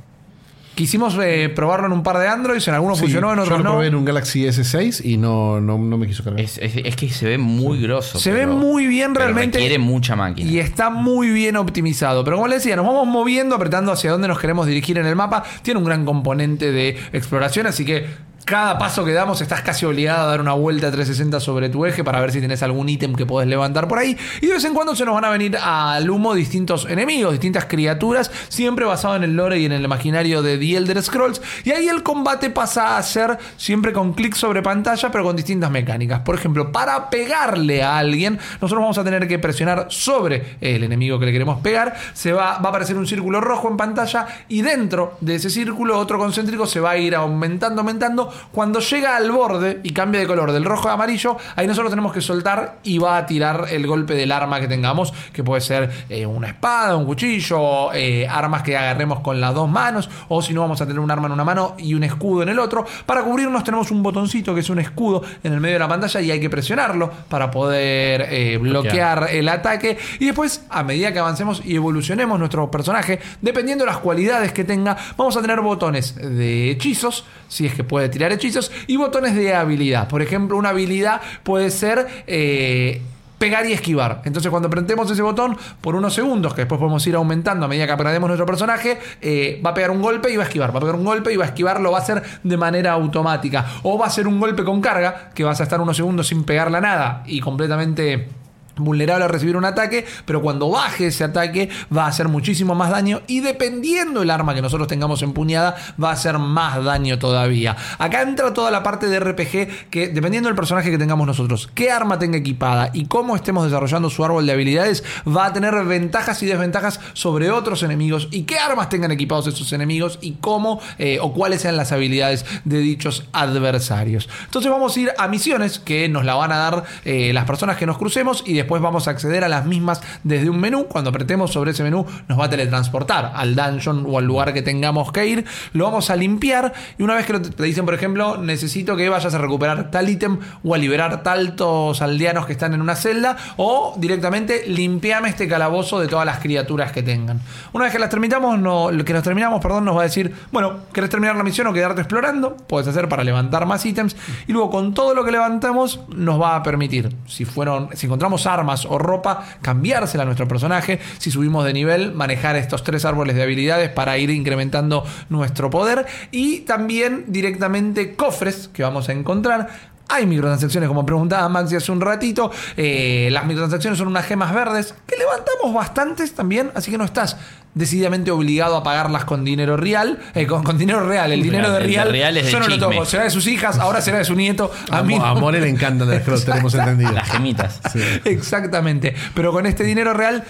Quisimos eh, probarlo en un par de Androids, en algunos Sí, funcionó, en yo otros lo no. probé en un Galaxy S6 y no, no, no me quiso cargar. Es, es- es que se ve muy grosso. Se ve muy bien pero realmente. Requiere mucha máquina. Y está muy bien optimizado. Pero como les decía, nos vamos moviendo, apretando hacia dónde nos queremos dirigir en el mapa. Tiene un gran componente de exploración, así que cada paso que damos estás casi obligado a dar una vuelta 360 sobre tu eje para ver si tenés algún ítem que podés levantar por ahí. Y de vez en cuando se nos van a venir al humo distintos enemigos, distintas criaturas, siempre basado en el lore y en el imaginario de The Elder Scrolls. Y ahí el combate pasa a ser siempre con clic sobre pantalla, pero con distintas mecánicas. Por ejemplo, para pegarle a alguien, nosotros vamos a tener que presionar sobre el enemigo que le queremos pegar. Se va, va a aparecer un círculo rojo en pantalla y dentro de ese círculo otro concéntrico se va a ir aumentando, aumentando. Cuando llega al borde y cambia de color del rojo a amarillo, ahí nosotros tenemos que soltar y va a tirar el golpe del arma que tengamos, que puede ser eh, una espada, un cuchillo, eh, armas que agarremos con las dos manos, o si no vamos a tener un arma en una mano y un escudo en el otro. Para cubrirnos tenemos un botoncito que es un escudo en el medio de la pantalla y hay que presionarlo para poder eh, bloquear el ataque. Y después, a medida que avancemos y evolucionemos nuestro personaje, dependiendo de las cualidades que tenga, vamos a tener botones de hechizos, si es que puede tirar hechizos, y botones de habilidad. Por ejemplo, una habilidad puede ser... eh, pegar y esquivar. Entonces cuando apretemos ese botón por unos segundos, que después podemos ir aumentando a medida que aprendemos nuestro personaje, eh, va a pegar un golpe y va a esquivar, va a pegar un golpe y va a esquivar, lo va a hacer de manera automática. O va a ser un golpe con carga, que vas a estar unos segundos sin pegarla nada y completamente vulnerable a recibir un ataque, pero cuando baje ese ataque va a hacer muchísimo más daño y dependiendo el arma que nosotros tengamos empuñada va a hacer más daño todavía. Acá entra toda la parte de RPG que dependiendo del personaje que tengamos nosotros, qué arma tenga equipada y cómo estemos desarrollando su árbol de habilidades, va a tener ventajas y desventajas sobre otros enemigos y qué armas tengan equipados esos enemigos y cómo eh, o cuáles sean las habilidades de dichos adversarios. Entonces vamos a ir a misiones que nos la van a dar eh, las personas que nos crucemos y después vamos a acceder a las mismas desde un menú. Cuando apretemos sobre ese menú nos va a teletransportar al dungeon o al lugar que tengamos que ir. Lo vamos a limpiar y una vez que te dicen, por ejemplo, necesito que vayas a recuperar tal ítem o a liberar tantos aldeanos que están en una celda o directamente limpiame este calabozo de todas las criaturas que tengan. Una vez que las terminamos, no, que las terminamos, perdón, nos va a decir, bueno, ¿querés terminar la misión o quedarte explorando? Puedes hacer para levantar más ítems y luego con todo lo que levantamos nos va a permitir, si fueron, si encontramos armas o ropa, cambiársela a nuestro personaje, si subimos de nivel, manejar estos tres árboles de habilidades para ir incrementando nuestro poder y también directamente cofres que vamos a encontrar. Hay microtransacciones, como preguntaba Maxi hace un ratito. Eh, las microtransacciones son unas gemas verdes que levantamos bastantes también, así que no estás decididamente obligado a pagarlas con dinero real, eh, con, con dinero real. El dinero de real, real es yo no lo chisme. toco. Será de sus hijas, ahora será de su nieto. A mí A no. More le encantan las tenemos [LAUGHS] entendido. Las gemitas. Exactamente. Pero con este dinero real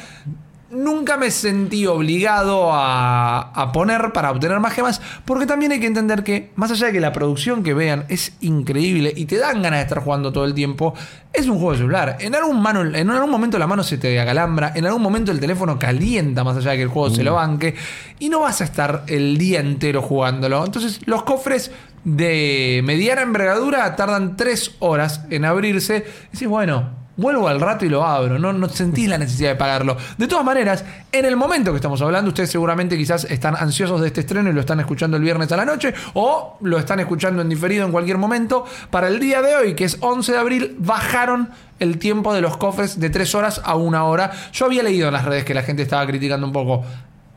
nunca me sentí obligado a, a poner para obtener más gemas, porque también hay que entender que, más allá de que la producción que vean es increíble y te dan ganas de estar jugando todo el tiempo, es un juego de celular. En algún, mano, en algún momento la mano se te acalambra, en algún momento el teléfono calienta, más allá de que el juego se lo banque, y no vas a estar el día entero jugándolo. Entonces, los cofres de mediana envergadura tardan 3 horas en abrirse. Y decís, bueno, Vuelvo al rato y lo abro, no, no sentí la necesidad de pagarlo. De todas maneras, en el momento que estamos hablando, ustedes seguramente quizás están ansiosos de este estreno y lo están escuchando el viernes a la noche o lo están escuchando en diferido en cualquier momento. Para el día de hoy, que es 11 de abril, bajaron el tiempo de los cofres de 3 horas a una hora. Yo había leído en las redes que la gente estaba criticando un poco.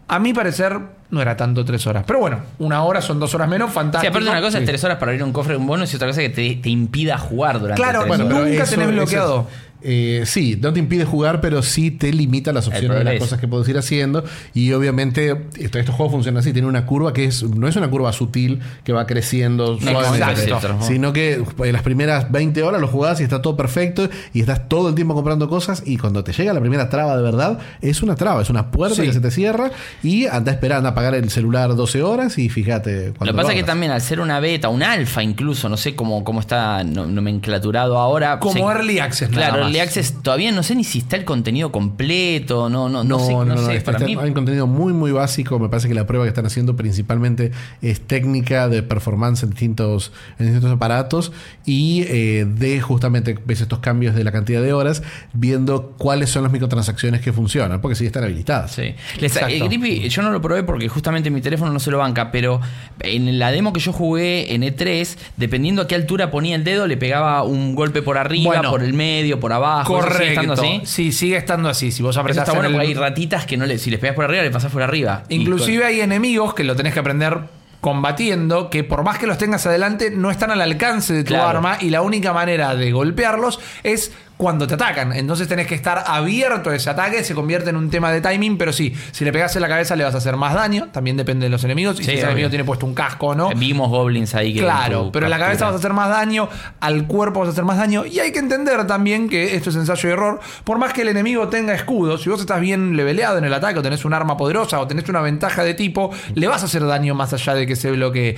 A mi parecer, no era tanto 3 horas. Pero bueno, una hora son 2 horas menos, Sí, fantástico. aparte una cosa Sí. es tres horas para abrir un cofre de un bono y otra cosa es que te, te impida jugar durante Claro, tres bueno, horas. Nunca eso- tenés eso bloqueado. es- eh, sí, no te impide jugar, pero sí te limita las opciones de las cosas que puedes ir haciendo. Y obviamente, esto- estos juegos funcionan así: tiene una curva que es no es una curva sutil que va creciendo suavemente, exacto. sino que en las primeras 20 horas lo jugás y está todo perfecto y estás todo el tiempo comprando cosas. Y cuando te llega la primera traba de verdad, es una traba, es una puerta Sí. que se te cierra y anda esperando a apagar el celular 12 horas y fíjate. Lo que pasa es que también al ser una beta, un alfa incluso, no sé cómo, cómo está no- nomenclaturado ahora. Como se- early access, nada Claro, más. Early Access todavía no sé ni si está el contenido completo, no, no, no, sé, no sé, está- para está- mí Hay un contenido muy, muy básico. Me parece que la prueba que están haciendo principalmente es técnica de performance en distintos, en distintos aparatos y eh, de justamente ves estos cambios de la cantidad de horas, viendo cuáles son las microtransacciones que funcionan, porque sí están habilitadas. Sí. Les- eh, Grippy, yo no lo probé porque justamente mi teléfono no se lo banca, pero en la demo que yo jugué en E3, dependiendo a qué altura ponía el dedo, le pegaba un golpe por arriba, Bueno. por el medio, por abajo. ¿Eso sigue estando Correcto. así? Sí, sigue estando así. Si vos Eso apretás está bueno en el- porque hay ratitas que no le, si les pegas por arriba, le pasás por arriba. Inclusive hay enemigos que lo tenés que aprender combatiendo, que por más que los tengas adelante, no están al alcance de tu Claro. arma y la única manera de golpearlos es cuando te atacan. Entonces tenés que estar abierto a ese ataque, se convierte en un tema de timing, pero sí, si le pegas en la cabeza le vas a hacer más daño, también depende de los enemigos, y Sí, si ese enemigo tiene puesto un casco o no. Vimos goblins ahí que. Claro, pero en la cabeza vas a hacer más daño, al cuerpo vas a hacer más daño. Y hay que entender también que esto es ensayo y error. Por más que el enemigo tenga escudo, si vos estás bien leveleado en el ataque, o tenés un arma poderosa, o tenés una ventaja de tipo, le vas a hacer daño más allá de que se bloquee.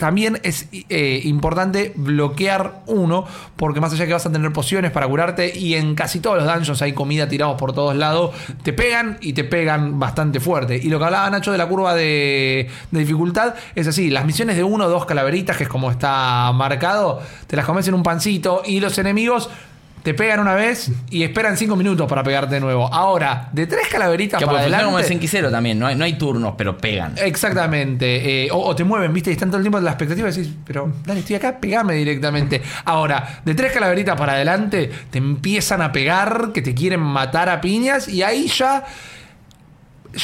También es eh, importante bloquear uno, porque más allá que vas a tener pociones para curarte, y en casi todos los dungeons hay comida tirados por todos lados, te pegan y te pegan bastante fuerte. Y lo que hablaba Nacho de la curva de, de dificultad es así: las misiones de uno o dos calaveritas, que es como está marcado, te las comes en un pancito, y los enemigos. Te pegan una vez y esperan cinco minutos para pegarte de nuevo. Ahora, de tres calaveritas Que para pues, funciona como el adelante. Senki también, no hay, no hay turnos, pero pegan. Exactamente. Eh, o, o te mueven, ¿viste? Y están todo el tiempo en la expectativa y decís, pero dale, estoy acá, pegame directamente. Ahora, de tres calaveritas para adelante, te empiezan a pegar, que te quieren matar a piñas, y ahí ya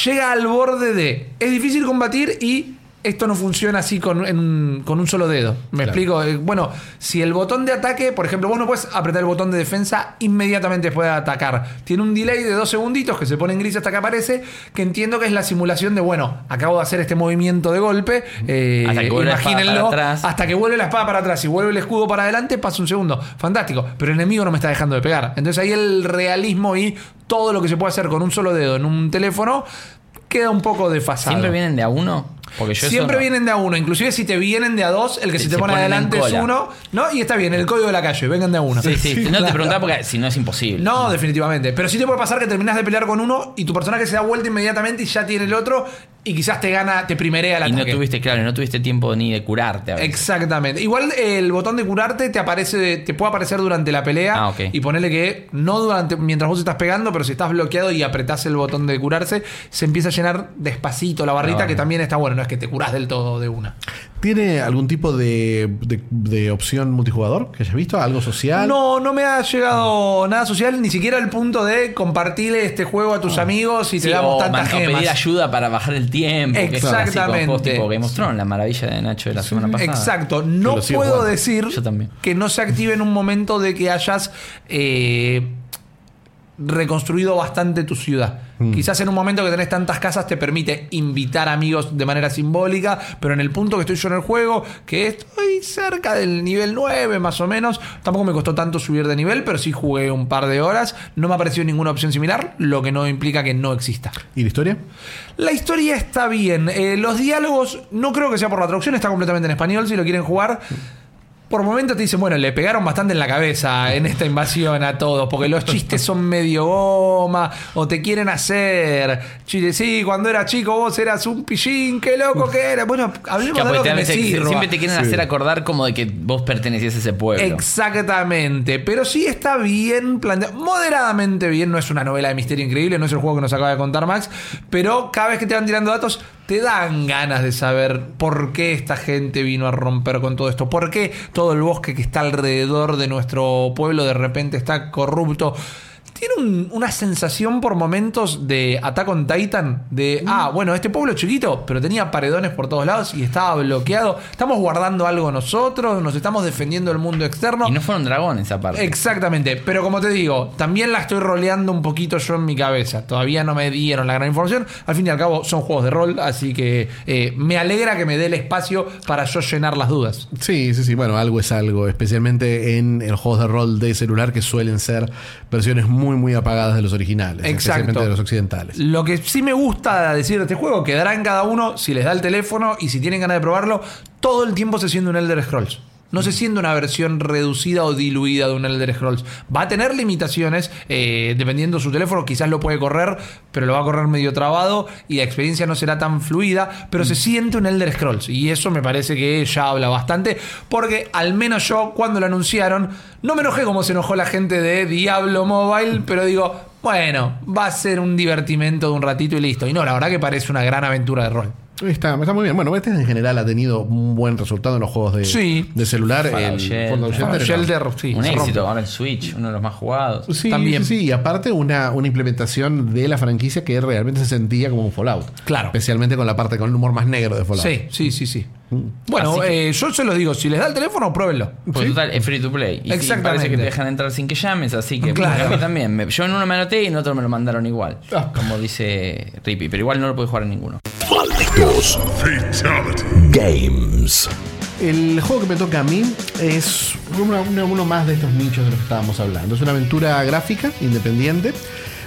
llega al borde de. Es difícil combatir y. Esto no funciona así con, en- con un solo dedo. ¿Me Claro. explico? Eh, Bueno, si el botón de ataque, por ejemplo, vos no puedes apretar el botón de defensa inmediatamente después de atacar. Tiene un delay de dos segunditos que se pone en gris hasta que aparece, que entiendo que es la simulación de, bueno, acabo de hacer este movimiento de golpe. eh, Hasta que vuelve la espada imagínenlo, para atrás. hasta que vuelve la espada para atrás y vuelve el escudo para adelante, pasa un segundo. Fantástico. Pero el enemigo no me está dejando de pegar. Entonces ahí el realismo y todo lo que se puede hacer con un solo dedo en un teléfono queda un poco desfasado. ¿Siempre vienen de a uno? Porque yo eso Siempre no- vienen de a uno, inclusive si te vienen de a dos, el que se, Se te pone ponen en adelante es cola. uno, ¿no? Y está bien, el código de la calle, vengan de a uno. Sí, sí. no te preguntaba porque si no es imposible. No, definitivamente. Pero sí te puede pasar que terminas de pelear con uno y tu personaje se da vuelta inmediatamente y ya tiene el otro y quizás te gana, te primerea el y no tuviste, claro, no tuviste tiempo ni de curarte. a veces. Exactamente. Igual eh, el botón de curarte te aparece, te puede aparecer durante la pelea Ah, ok. y ponerle que no durante mientras vos estás pegando, pero si estás bloqueado y apretás el botón de curarse, se empieza a llenar despacito la barrita, que también está bueno, no es que te curás del todo de una. ¿Tiene algún tipo de, de- de opción multijugador que hayas visto? ¿Algo social? No, no me ha llegado nada social, ni siquiera el punto de compartirle este juego a tus amigos y te damos o, tantas man- o gemas. pedir ayuda para bajar el tiempo. que Exactamente. juegos tipo Game of Thrones, la maravilla de Nacho de la semana pasada. Exacto. No puedo jugando. decir Yo también. que no se active en un momento de que hayas eh, reconstruido bastante tu ciudad. Mm. Quizás en un momento que tenés tantas casas te permite invitar amigos de manera simbólica, pero en el punto que estoy yo en el juego, que estoy cerca del nivel 9 más o menos, tampoco me costó tanto subir de nivel, pero sí jugué un par de horas, no me ha aparecido ninguna opción similar, lo que no implica que no exista. ¿Y la historia? La historia está bien. Eh, los diálogos, no creo que sea por la traducción, está completamente en español si lo quieren jugar. Por momentos te dicen, bueno, le pegaron bastante en la cabeza en esta invasión a todos, porque los chistes son medio goma, o te quieren hacer chistes. Sí, cuando era chico vos eras un pillín, qué loco que era. Bueno, hablemos de algo que me sirva. siempre te quieren Sí. hacer acordar como de que vos pertenecías a ese pueblo. Exactamente, pero sí está bien planteado, moderadamente bien, no es una novela de misterio increíble, no es el juego que nos acaba de contar Max, pero cada vez que te van tirando datos te dan ganas de saber por qué esta gente vino a romper con todo esto, por qué todo el bosque que está alrededor de nuestro pueblo de repente está corrupto. Tiene un- una sensación por momentos de Attack on Titan, de, ah, bueno, este pueblo es chiquito, pero tenía paredones por todos lados y estaba bloqueado. Estamos guardando algo nosotros, nos estamos defendiendo del mundo externo. Y no fueron dragones aparte. Exactamente, pero como te digo, también la estoy roleando un poquito yo en mi cabeza. Todavía no me dieron la gran información. Al fin y al cabo son juegos de rol, así que eh, me alegra que me dé el espacio para yo llenar las dudas. Sí, sí, sí. Bueno, algo es algo. Especialmente en, en los juegos de rol de celular que suelen ser versiones muy, muy apagadas de los originales. Exacto. Especialmente de los occidentales. Lo que sí me gusta decir de este juego, quedará en cada uno si les da el teléfono y si tienen ganas de probarlo, todo el tiempo se siente un Elder Scrolls. No se siente una versión reducida o diluida de un Elder Scrolls. Va a tener limitaciones, eh, dependiendo de su teléfono, quizás lo puede correr, pero lo va a correr medio trabado y la experiencia no será tan fluida, pero se siente un Elder Scrolls. Y eso me parece que ya habla bastante, porque al menos yo cuando lo anunciaron, no me enojé como se enojó la gente de Diablo Mobile, pero digo, bueno, va a ser un divertimento de un ratito y listo. Y no, la verdad que parece una gran aventura de rol. Está, está muy bien. Bueno, este en general ha tenido un buen resultado en los juegos de, Sí. de celular. Fallout El Shelter. Fallout Shelter Shelter, sí, Un se éxito rompe. ahora en Switch, uno de los más jugados. Sí, También. sí, sí. Y aparte una, una implementación de la franquicia que realmente se sentía como un Fallout. Claro. Especialmente con la parte, con el humor más negro de Fallout. Sí, sí, sí, sí. Bueno, Así que- eh, yo se lo digo, si les da el teléfono, pruébenlo. Pues total, es free to play. Y sí, parece que te dejan entrar sin que llames, así que Claro. a mí también. Me- yo en uno me anoté y en otro me lo mandaron igual. Ah. Como dice Rippy, pero igual no lo puede jugar en ninguno. Malditos Games. El juego que me toca a mí es uno más de estos nichos de los que estábamos hablando. Es una aventura gráfica, independiente,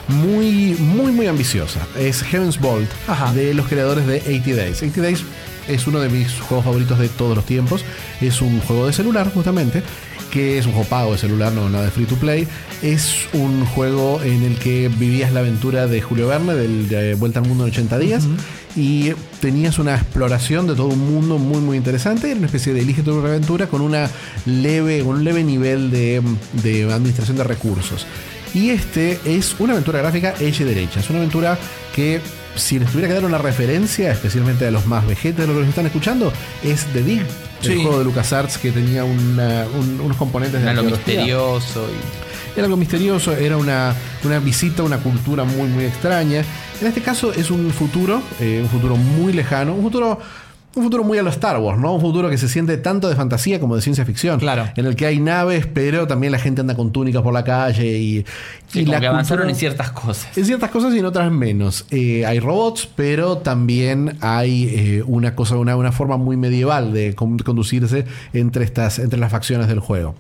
muy, muy, muy ambiciosa. Es Heaven's Vault, Ajá. de los creadores de 80 Days. 80 Days es uno de mis juegos favoritos de todos los tiempos. Es un juego de celular, justamente, que es un juego pago de celular, no nada de free to play. Es un juego en el que vivías la aventura de Julio Verne, del de Vuelta al Mundo en 80 días, y tenías una exploración de todo un mundo muy, muy interesante. Era una especie de elige tu aventura con una leve, un leve nivel de, de administración de recursos. Y este es una aventura gráfica hecha y derecha. Es una aventura que, si les tuviera que dar una referencia, especialmente a los más vejetes de los que nos están escuchando, es The Dig, Sí. el juego de LucasArts que tenía una- un- unos componentes de Algo misterioso y. Era algo misterioso, era una, una visita a una cultura muy, muy extraña. En este caso es un futuro, eh, un futuro muy lejano, un futuro, un futuro muy a lo Star Wars, ¿no? Un futuro que se siente tanto de fantasía como de ciencia ficción. Claro. En el que hay naves, pero también la gente anda con túnicas por la calle y. Sí, y como la que avanzaron cultura- en ciertas cosas. en ciertas cosas y en otras menos. Eh, hay robots, pero también hay eh, una cosa, una, una forma muy medieval de con- conducirse entre estas, entre las facciones del juego.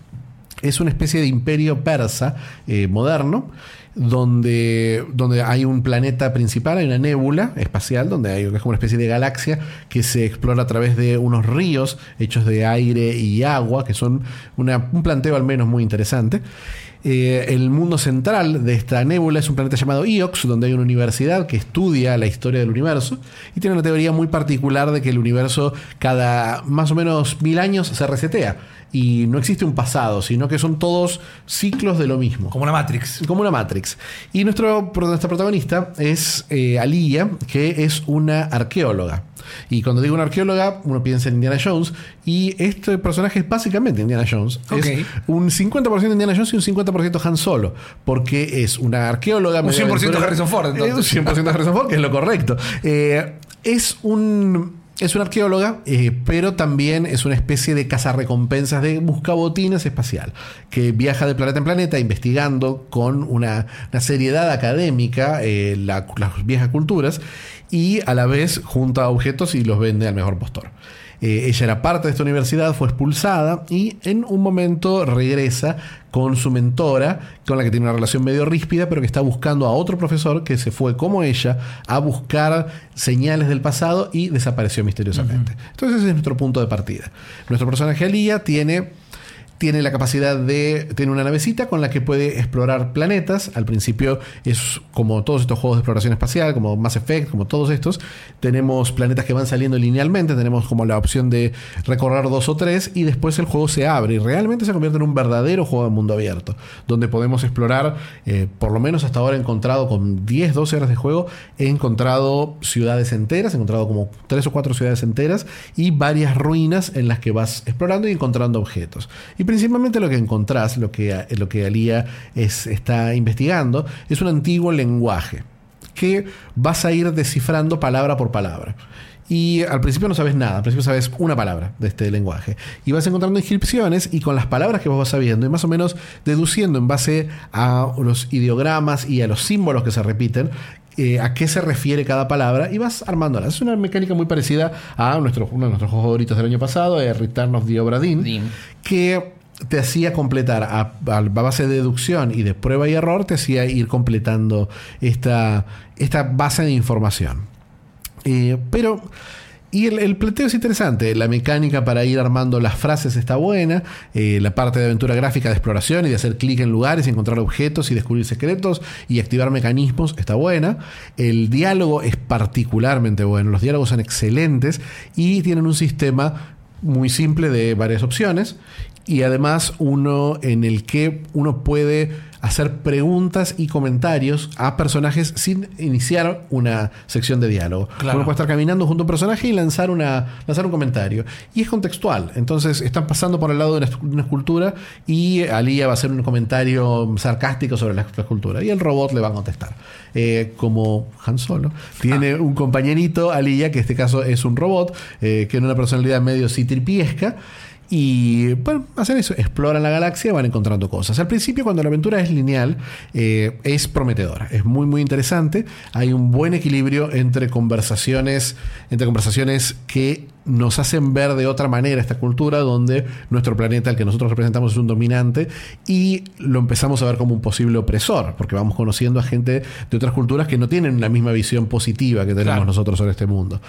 Es una especie de imperio persa eh, moderno. Donde, donde hay un planeta principal, hay una nébula espacial, donde hay una especie de galaxia que se explora a través de unos ríos hechos de aire y agua, que son un planteo al menos muy interesante. Eh, el mundo central de esta nébula es un planeta llamado Iox, donde hay una universidad que estudia la historia del universo y tiene una teoría muy particular de que el universo cada más o menos mil años se resetea y no existe un pasado, sino que son todos ciclos de lo mismo. Como una Matrix. Como una Matrix. Y nuestro, nuestra protagonista es eh, Aliyah, que es una arqueóloga. Y cuando digo una arqueóloga, uno piensa en Indiana Jones. Y este personaje es básicamente Indiana Jones. Es un 50% Indiana Jones y un 50% Han Solo. Porque es una arqueóloga. Un medio 100% aventurera. Harrison Ford, entonces. Eh, un 100% Harrison Ford, que es lo correcto. Eh, es un. Es una arqueóloga, eh, pero también es una especie de cazarrecompensas de buscabotines espacial, que viaja de planeta en planeta investigando con una, una seriedad académica eh, la- las viejas culturas y a la vez junta objetos y los vende al mejor postor. Eh, ella era parte de esta universidad, fue expulsada y en un momento regresa con su mentora, con la que tiene una relación medio ríspida, pero que está buscando a otro profesor que se fue como ella a buscar señales del pasado y desapareció misteriosamente. Entonces ese es nuestro punto de partida. Nuestro personaje Alía tiene tiene la capacidad de tener una navecita con la que puede explorar planetas. Al principio es como todos estos juegos de exploración espacial, como Mass Effect, como todos estos. Tenemos planetas que van saliendo linealmente, tenemos como la opción de recorrer dos o tres y después el juego se abre y realmente se convierte en un verdadero juego de mundo abierto, donde podemos explorar, eh, por lo menos hasta ahora he encontrado con 10, 12 horas de juego, he encontrado ciudades enteras, he encontrado como tres o cuatro ciudades enteras y varias ruinas en las que vas explorando y encontrando objetos. Principalmente lo que encontrás, lo que, lo que Alía es, está investigando, es un antiguo lenguaje que vas a ir descifrando palabra por palabra. Y al principio no sabes nada, al principio sabes una palabra de este lenguaje. Y vas encontrando inscripciones y con las palabras que vos vas sabiendo y más o menos deduciendo en base a los ideogramas y a los símbolos que se repiten, eh, a qué se refiere cada palabra y vas armándolas. Es una mecánica muy parecida a nuestro, uno de nuestros juegos favoritos del año pasado, eh, Return of the Obra Dinn, que te hacía completar a, base de deducción y de prueba y error, te hacía ir completando esta, esta base de información. Eh, pero Y el, el planteo es interesante. La mecánica para ir armando las frases está buena. eh, la parte de aventura gráfica de exploración y de hacer clic en lugares, y encontrar objetos y descubrir secretos y activar mecanismos está buena. El diálogo es particularmente bueno. Los diálogos son excelentes y tienen un sistema muy simple de varias opciones. Y además uno en el que uno puede hacer preguntas y comentarios a personajes sin iniciar una sección de diálogo. Claro. Uno puede estar caminando junto a un personaje y lanzar, una, lanzar un comentario. Y es contextual. Entonces están pasando por el lado de una, una escultura y Alía va a hacer un comentario sarcástico sobre la, la escultura. Y el robot le va a contestar. Eh, como Han Solo. Tiene un compañerito, Alía, que en este caso es un robot, eh, que tiene una personalidad medio citripiesca. Y bueno, hacen eso, exploran la galaxia, van encontrando cosas. Al principio, cuando la aventura es lineal, eh, es prometedora, es muy muy interesante. Hay un buen equilibrio entre conversaciones, entre conversaciones que nos hacen ver de otra manera esta cultura, donde nuestro planeta, el que nosotros representamos, es un dominante, y lo empezamos a ver como un posible opresor, porque vamos conociendo a gente de otras culturas que no tienen la misma visión positiva que tenemos Claro. nosotros sobre este mundo.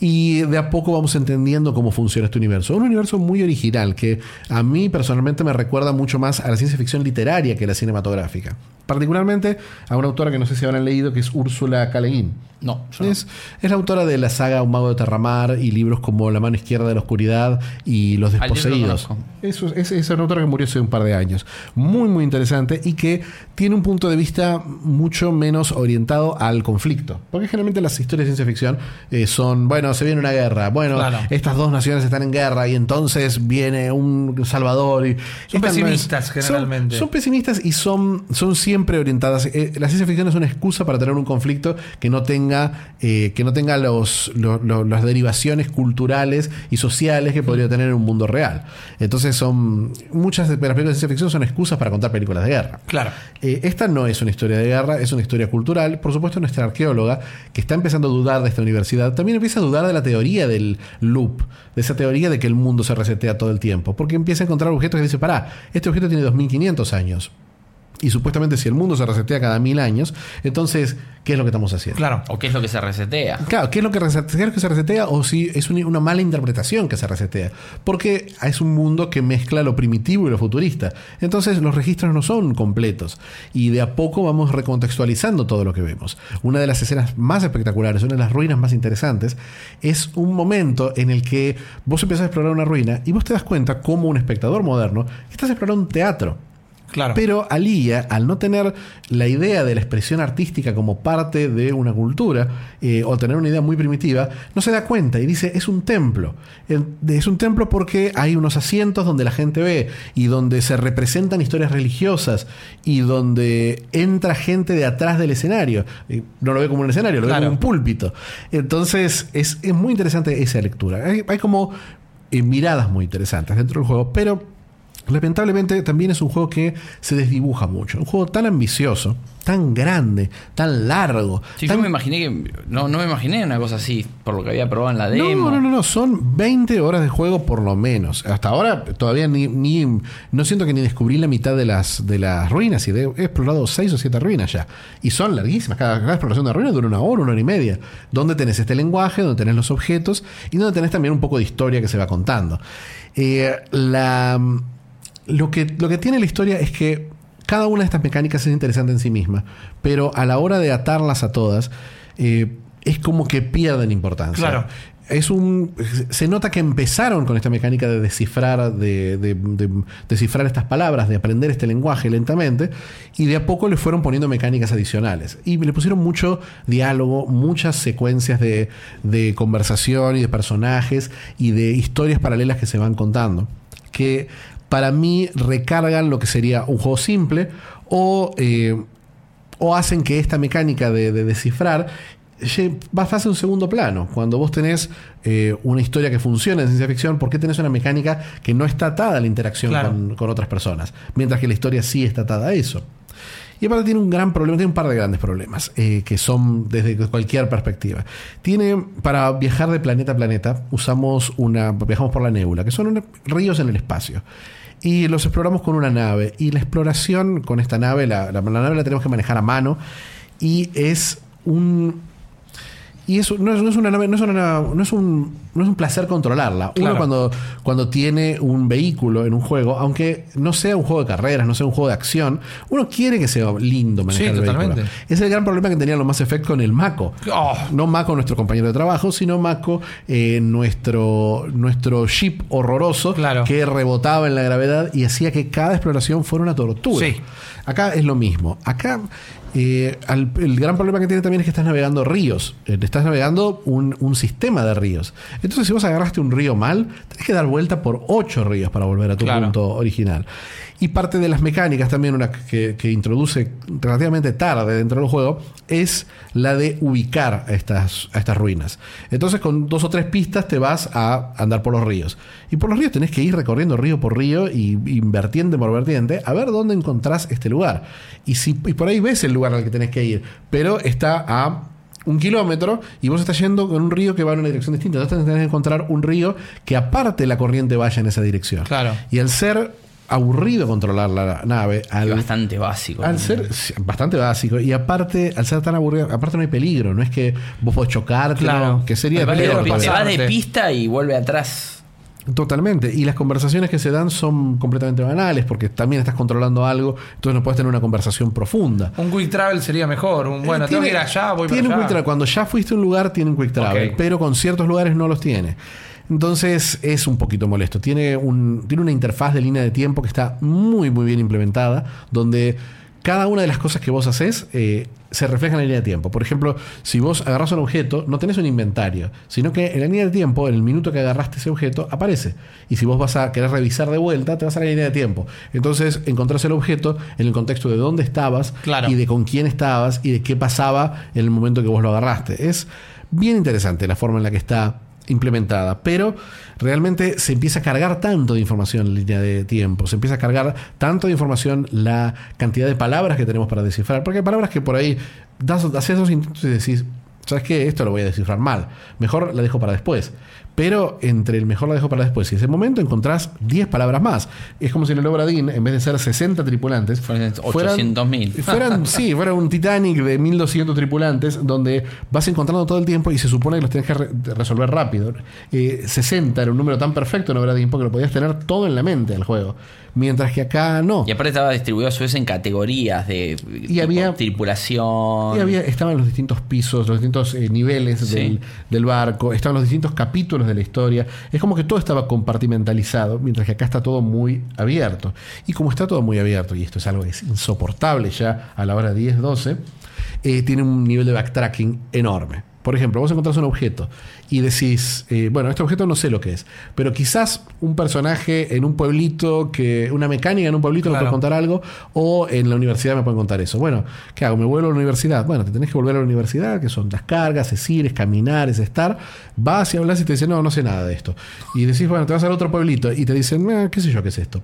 Y de a poco vamos entendiendo cómo funciona este universo. Un universo muy original que a mí personalmente me recuerda mucho más a la ciencia ficción literaria que a la cinematográfica. Particularmente a una autora que no sé si habrán leído, que es Úrsula K. Le Guin. No, no. Es, es la autora de la saga Un mago de Terramar y libros como La mano izquierda de la oscuridad y Los desposeídos. Eso, es, es una autora que murió hace un par de años. Muy, muy interesante y que tiene un punto de vista mucho menos orientado al conflicto. Porque generalmente las historias de ciencia ficción eh, son, bueno, se viene una guerra, bueno, Claro. estas dos naciones están en guerra y entonces viene un salvador. Y Son Esta no es- pesimistas, son- generalmente. Son, pesimistas y son, son siempre orientadas. eh, la ciencia ficción es una excusa para tener un conflicto que no tenga, eh, que no tenga los, lo- lo- las derivaciones culturales y sociales que podría tener en un mundo real. Entonces son muchas de las películas de ciencia ficción son excusas para contar películas de guerra. Claro. Eh, esta no es una historia de guerra, es una historia cultural. Por supuesto, nuestra arqueóloga, que está empezando a dudar de esta universidad, también empieza a dudar de la teoría del loop, de esa teoría de que el mundo se resetea todo el tiempo. Porque empieza a encontrar objetos que dice, pará, este objeto tiene 2500 años. Y supuestamente si el mundo se resetea cada mil años, entonces, ¿qué es lo que estamos haciendo? Claro. ¿O qué es lo que se resetea? Claro, ¿qué es lo que, resete- qué es lo que se resetea? O si es un- una mala interpretación que se resetea. Porque es un mundo que mezcla lo primitivo y lo futurista. Entonces los registros no son completos. Y de a poco vamos recontextualizando todo lo que vemos. Una de las escenas más espectaculares, una de las ruinas más interesantes, es un momento en el que vos empezás a explorar una ruina y vos te das cuenta como un espectador moderno que estás explorando un teatro. Claro. Pero Alía, al no tener la idea de la expresión artística como parte de una cultura, eh, o tener una idea muy primitiva, no se da cuenta y dice, es un templo. Es un templo porque hay unos asientos donde la gente ve y donde se representan historias religiosas y donde entra gente de atrás del escenario. No lo ve como un escenario, lo ve como un púlpito. Entonces es, es muy interesante esa lectura. Hay, hay como eh, miradas muy interesantes dentro del juego, pero lamentablemente también es un juego que se desdibuja mucho. Un juego tan ambicioso, tan grande, tan largo. Sí, tan- yo me imaginé que. No, no me imaginé una cosa así, por lo que había probado en la demo. No, no, no, no, son 20 horas de juego por lo menos. Hasta ahora todavía ni, ni- no siento que ni descubrí la mitad de las, de las ruinas y he explorado 6 o 7 ruinas ya. Y son larguísimas. Cada, cada exploración de ruina dura una hora, una hora y media. Donde tenés este lenguaje, donde tenés los objetos y donde tenés también un poco de historia que se va contando. Eh, la, lo, que, lo que tiene la historia es que cada una de estas mecánicas es interesante en sí misma, pero a la hora de atarlas a todas, eh, es como que pierden importancia. Claro. Es un. Se nota que empezaron con esta mecánica de descifrar, de, de- de descifrar estas palabras, de aprender este lenguaje lentamente, y de a poco le fueron poniendo mecánicas adicionales. Y le pusieron mucho diálogo, muchas secuencias de, de conversación y de personajes y de historias paralelas que se van contando. Que para mí recargan lo que sería un juego simple o. eh, o hacen que esta mecánica de, de descifrar lle- va a un segundo plano. Cuando vos tenés eh, una historia que funciona en ciencia ficción, ¿por qué tenés una mecánica que no está atada a la interacción Claro. con, con otras personas? Mientras que la historia sí está atada a eso. Y aparte tiene un gran problema, tiene un par de grandes problemas, eh, que son desde cualquier perspectiva. Tiene, para viajar de planeta a planeta, usamos una, viajamos por la nébula, que son ríos en el espacio. Y los exploramos con una nave. Y la exploración con esta nave, la, la- la nave la tenemos que manejar a mano. Y es un Y eso no es, no es una nave, no es una no es un, no es un placer controlarla. Claro. Uno cuando, cuando tiene un vehículo en un juego, aunque no sea un juego de carreras, no sea un juego de acción, uno quiere que sea lindo manejar Sí, el totalmente. vehículo. Ese es el gran problema que tenían los Mass Effect con el Mako. Oh. No Mako nuestro compañero de trabajo, sino Mako eh, nuestro, nuestro ship horroroso Claro. que rebotaba en la gravedad y hacía que cada exploración fuera una tortura. Sí. Acá es lo mismo. Acá eh, al- el gran problema que tiene también es que estás navegando ríos. Eh, estás navegando un, un sistema de ríos. Entonces, si vos agarraste un río mal, tenés que dar vuelta por ocho ríos para volver a tu Claro. punto original. Y parte de las mecánicas también, una que, que introduce relativamente tarde dentro del juego, es la de ubicar a estas, a estas ruinas. Entonces, con dos o tres pistas te vas a andar por los ríos. Y por los ríos tenés que ir recorriendo río por río y, y vertiente por vertiente a ver dónde encontrás este lugar. Y, si, y por ahí ves el lugar al que tenés que ir, pero está a un kilómetro y vos estás yendo con un río que va en una dirección distinta. Entonces tenés que encontrar un río que aparte la corriente vaya en esa dirección. Claro. Y al ser aburrido controlar la nave, al, bastante básico. al ser bastante básico y aparte, al ser tan aburrido, aparte no hay peligro, no es que vos podés chocarte, Claro. no, que sería Me peligro. parece que se todavía. va de pista y vuelve atrás. Totalmente. Y las conversaciones que se dan son completamente banales porque también estás controlando algo, entonces no puedes tener una conversación profunda. Un quick travel sería mejor. Un, bueno, Eh, tengo tiene- que ir allá, voy tiene para un allá. quick travel. Cuando ya fuiste a un lugar, tiene un quick travel, pero con ciertos lugares no los tiene. Entonces es un poquito molesto. Tiene, un, tiene una interfaz de línea de tiempo que está muy, muy bien implementada, donde cada una de las cosas que vos haces eh, se refleja en la línea de tiempo. Por ejemplo, si vos agarras un objeto, no tenés un inventario, sino que en la línea de tiempo, en el minuto que agarraste ese objeto, aparece. Y si vos vas a querer revisar de vuelta, te vas a la línea de tiempo. Entonces encontrás el objeto en el contexto de dónde estabas Claro. y de con quién estabas y de qué pasaba en el momento que vos lo agarraste. Es bien interesante la forma en la que está implementada, pero realmente se empieza a cargar tanto de información en línea de tiempo, se empieza a cargar tanto de información la cantidad de palabras que tenemos para descifrar, porque hay palabras que por ahí das, haces dos intentos y decís, ¿sabes qué? Esto lo voy a descifrar mal, mejor la dejo para después. Pero entre el mejor la dejo para después y ese momento encontrás 10 palabras más. Es como si en el Obradín, en vez de ser 60 tripulantes, Fueran 800.000. [LAUGHS] fueran, sí, fuera un Titanic de 1200 tripulantes donde vas encontrando todo el tiempo y se supone que los tenés que re- resolver rápido. Eh, 60 era un número tan perfecto en Obradín porque lo podías tener todo en la mente del juego. Mientras que acá no. Y aparte estaba distribuido a su vez en categorías de había- tripulación. Y había, estaban los distintos pisos, los distintos eh, niveles Sí. del, del barco, estaban los distintos capítulos de la historia. Es como que todo estaba compartimentalizado, mientras que acá está todo muy abierto. Y como está todo muy abierto, y esto es algo que es insoportable ya a la hora 10, 12, eh, tiene un nivel de backtracking enorme. Por ejemplo, vos encontrás un objeto y decís, eh, bueno, este objeto no sé lo que es, pero quizás un personaje en un pueblito, que una mecánica en un pueblito me puede contar algo, o en la universidad me pueden contar eso. Bueno, ¿qué hago? ¿Me vuelvo a la universidad? Bueno, te tenés que volver a la universidad, que son las cargas, es ir, es caminar, es estar. Vas y hablas y te dicen, no, no sé nada de esto. Y decís, bueno, te vas al otro pueblito y te dicen, "Ah, qué sé yo, qué es esto.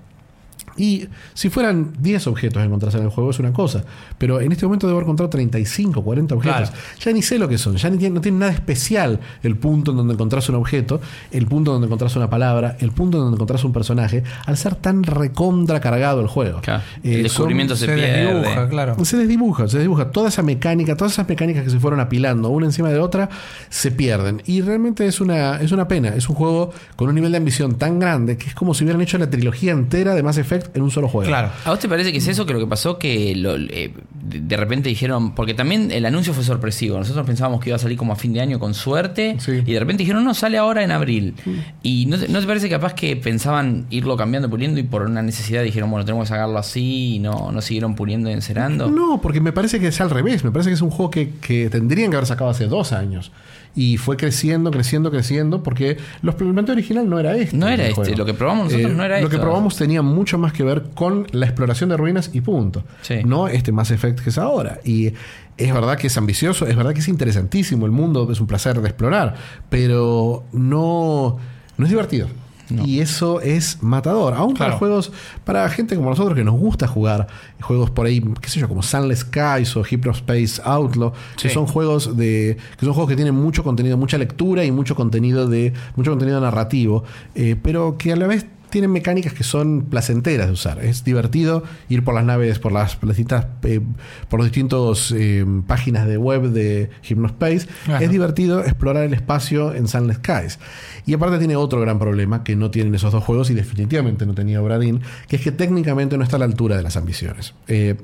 Y si fueran 10 objetos que encontrás en el juego es una cosa, pero en este momento debo haber encontrado 35, 40 objetos. Claro. Ya ni sé lo que son, ya ni tiene, no tiene nada especial el punto en donde encontrás un objeto, el punto donde encontrás una palabra, el punto donde encontrás un personaje, al ser tan recontra cargado el juego. Claro. Eh, el descubrimiento Se se, pierde. desdibuja, claro. se desdibuja, se desdibuja. Toda esa mecánica, todas esas mecánicas que se fueron apilando una encima de otra, se pierden. Y realmente es una, es una pena. Es un juego con un nivel de ambición tan grande que es como si hubieran hecho la trilogía entera de Mass Effect en un solo juego. Claro. ¿A vos te parece que es eso que lo que pasó? Que lo- eh, de de repente dijeron, porque también el anuncio fue sorpresivo. Nosotros pensábamos que iba a salir como a fin de año con suerte. Sí. Y de repente dijeron, no, sale ahora en abril. Y no te, ¿no te parece capaz que pensaban irlo cambiando, puliendo y por una necesidad dijeron, bueno, tenemos que sacarlo así y no, no siguieron puliendo y encerando? No, porque me parece que es al revés. Me parece que es un juego que, que tendrían que haber sacado hace dos años. Y fue creciendo, creciendo, creciendo, porque los planteamiento original no era este. No era este, juego. Eh, lo que probamos nosotros no era Lo que probamos tenía mucho más que ver con la exploración de ruinas y punto. Sí. No este Mass Effect que es ahora. Y es verdad que es ambicioso, es verdad que es interesantísimo. El mundo es un placer de explorar, pero no, no es divertido. Y eso es matador. Aún para juegos, para gente como nosotros que nos gusta jugar juegos por ahí, qué sé yo, como Sunless Skies o Hyperspace Outlaw, que son juegos de. que son juegos que tienen mucho contenido, mucha lectura y mucho contenido de. mucho contenido narrativo. eh, pero que a la vez tienen mecánicas que son placenteras de usar. Es divertido ir por las naves, por las, distintas, eh, por los distintos eh, páginas de web de Hypnospace. Ajá. Es divertido explorar el espacio en Sunless Skies. Y aparte tiene otro gran problema que no tienen esos dos juegos y definitivamente no tenía Obradin, que es que técnicamente no está a la altura de las ambiciones. Eh,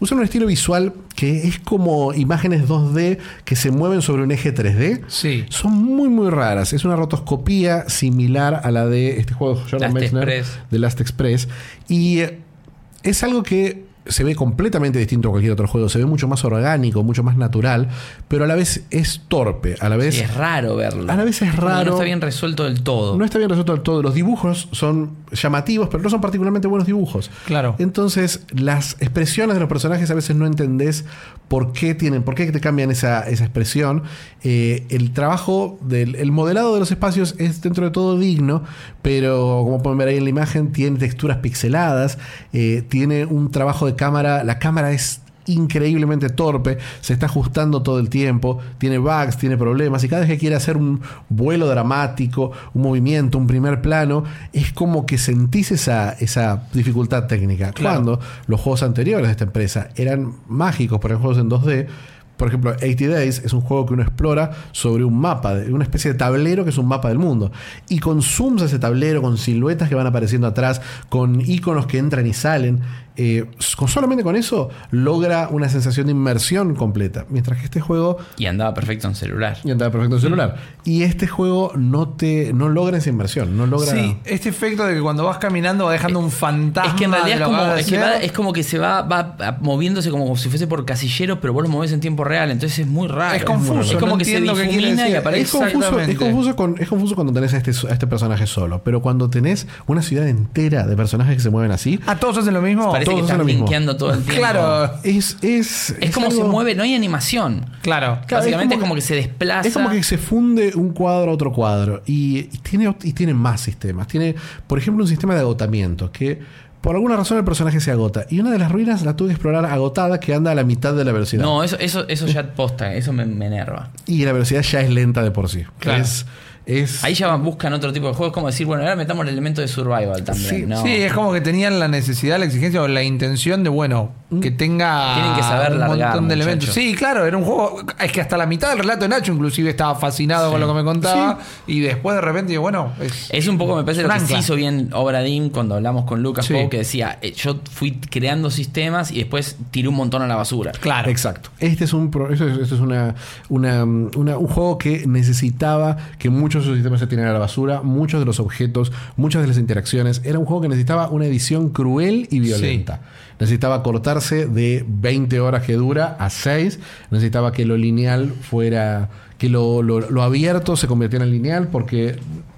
usan un estilo visual que es como imágenes 2D que se mueven sobre un eje 3D. Sí. Son muy, muy raras. Es una rotoscopía similar a la de este juego de Jordan Last Express. de Last Express. Y eh, es algo que se ve completamente distinto a cualquier otro juego. Se ve mucho más orgánico, mucho más natural, pero a la vez es torpe. A la vez Sí, es raro verlo. A la vez es raro. No está bien resuelto del todo. no está bien resuelto del todo. Los dibujos son llamativos, pero no son particularmente buenos dibujos. Claro. Entonces, las expresiones de los personajes a veces no entendés por qué tienen, por qué te cambian esa, esa expresión. Eh, el trabajo del el modelado de los espacios es dentro de todo digno, pero como pueden ver ahí en la imagen, tiene texturas pixeladas, eh, tiene un trabajo de cámara. La cámara es increíblemente torpe, se está ajustando todo el tiempo, tiene bugs, tiene problemas y cada vez que quiere hacer un vuelo dramático, un movimiento, un primer plano, es como que sentís esa, esa dificultad técnica. Claro. Cuando los juegos anteriores de esta empresa eran mágicos, por ejemplo, juegos en 2D, por ejemplo, 80 Days es un juego que uno explora sobre un mapa, una especie de tablero que es un mapa del mundo. Y con zooms a ese tablero, con siluetas que van apareciendo atrás, con iconos que entran y salen, eh, con, solamente con eso logra una sensación de inmersión completa. Mientras que este juego Y andaba perfecto en celular. y andaba perfecto en celular. Y este juego no te no logra esa inmersión, no logra. Sí, este efecto de que cuando vas caminando va dejando un fantasma. Es que en realidad es como, es, que hacer. va- es como que se va, va a- moviéndose como si fuese por casilleros, pero vos lo movés en tiempo real, entonces es muy raro. Es confuso, Es como no que se difumina y aparece. Es confuso, es, confuso con- es confuso cuando tenés a este, a este personaje solo, pero cuando tenés una ciudad entera de personajes que se mueven así, Ah, todos hacen lo mismo. Parece todos que mismo. linkeando todo el tiempo. Claro, es. Es, Es como se mueve, no hay animación. claro. Claro, Básicamente es como que se desplaza. Es como que se funde un cuadro a otro cuadro. Y, y tiene, y tiene más sistemas. Tiene, por ejemplo, un sistema de agotamiento que por alguna razón el personaje se agota. Y una de las ruinas la tuve que explorar agotada que anda a la mitad de la velocidad. No, eso, eso, eso ya posta, eso me, me enerva. Y la velocidad ya es lenta de por sí. Claro. Es, es, Ahí ya van- buscan otro tipo de juegos, como decir, bueno, ahora metamos el elemento de survival también. Sí, ¿no? Sí, es como que tenían la necesidad, la exigencia o la intención de, bueno, que tenga Tienen que saber un largar, montón de elementos. Sí, claro, era un juego. Es que hasta la mitad del relato de Nacho, inclusive, estaba fascinado con lo que me contaba. Y después de repente, digo, bueno, es, Es un poco, me parece, lo que ancla. hizo bien Obra Dinn cuando hablamos con Lucas Sí. Poe, que decía, eh, yo fui creando sistemas y después tiré un montón a la basura. Claro. Exacto. Este es un esto es, esto es una, una- una- un juego que necesitaba que muchos de sus sistemas se tiraran a la basura, muchos de los objetos, muchas de las interacciones. Era un juego que necesitaba una edición cruel y violenta. Necesitaba cortarse de 20 horas que dura a 6. Necesitaba que lo lineal fuera. que lo, lo- lo abierto se convirtiera en lineal porque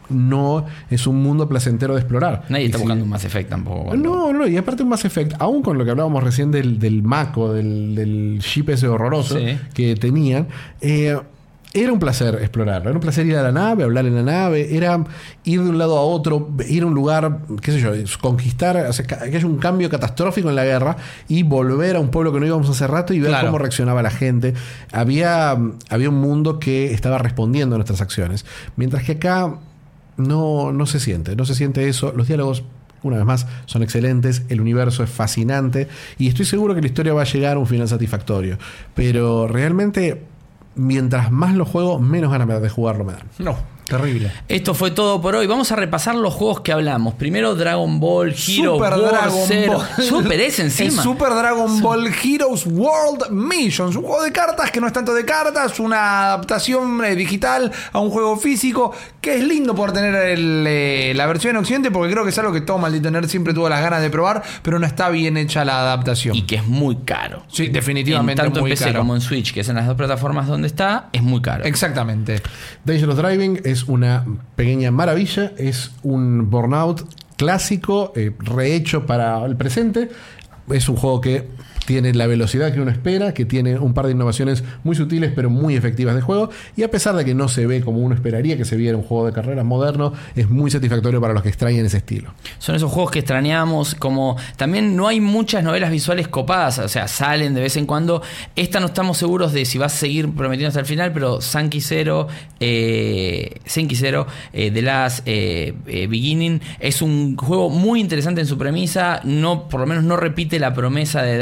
no es un mundo placentero de explorar. Nadie Y está si- buscando un Mass Effect tampoco. no, no, y aparte un Mass Effect, aún con lo que hablábamos recién del, del Mako, del, del ship ese horroroso Sí. que tenían, eh, era un placer explorarlo, era un placer ir a la nave, hablar en la nave, era ir de un lado a otro, ir a un lugar, qué sé yo, conquistar, o sea, que haya un cambio catastrófico en la guerra y volver a un pueblo que no íbamos hace rato y ver Claro. cómo reaccionaba la gente. Había, había un mundo que estaba respondiendo a nuestras acciones, mientras que acá no, no se siente, no se siente eso. Los diálogos, una vez más, son excelentes, el universo es fascinante y estoy seguro que la historia va a llegar a un final satisfactorio. Pero realmente, mientras más lo juego, menos ganas de jugarlo me dan. No, terrible. Esto fue todo por hoy. Vamos a repasar los juegos que hablamos. Primero Dragon Ball Hero Super War Dragon Zero. Ball. Super es encima. Es Super Dragon Ball Heroes World Missions. Un juego de cartas que no es tanto de cartas, una adaptación eh, digital a un juego físico. Que es lindo poder tener el, eh, la versión en Occidente porque creo que es algo que todo maldito nerd siempre tuvo las ganas de probar, pero no está bien hecha la adaptación. Y que es muy caro. Sí, definitivamente En tanto muy en PC caro. como en Switch, que es en las dos plataformas donde está, es muy caro. Exactamente. Dangerous Driving es una pequeña maravilla, es un burnout clásico, eh, rehecho para el presente. Es un juego que tiene la velocidad que uno espera, que tiene un par de innovaciones muy sutiles pero muy efectivas de juego, y a pesar de que no se ve como uno esperaría que se viera un juego de carreras moderno, es muy satisfactorio para los que extrañan ese estilo. Son esos juegos que extrañamos, como también no hay muchas novelas visuales copadas, o sea, salen de vez en cuando. Esta no estamos seguros de si va a seguir prometiendo hasta el final, pero Sankey Zero, eh, Senki Zero, eh, The Last eh, eh, Beginning, es un juego muy interesante en su premisa, no, por lo menos no repite la promesa de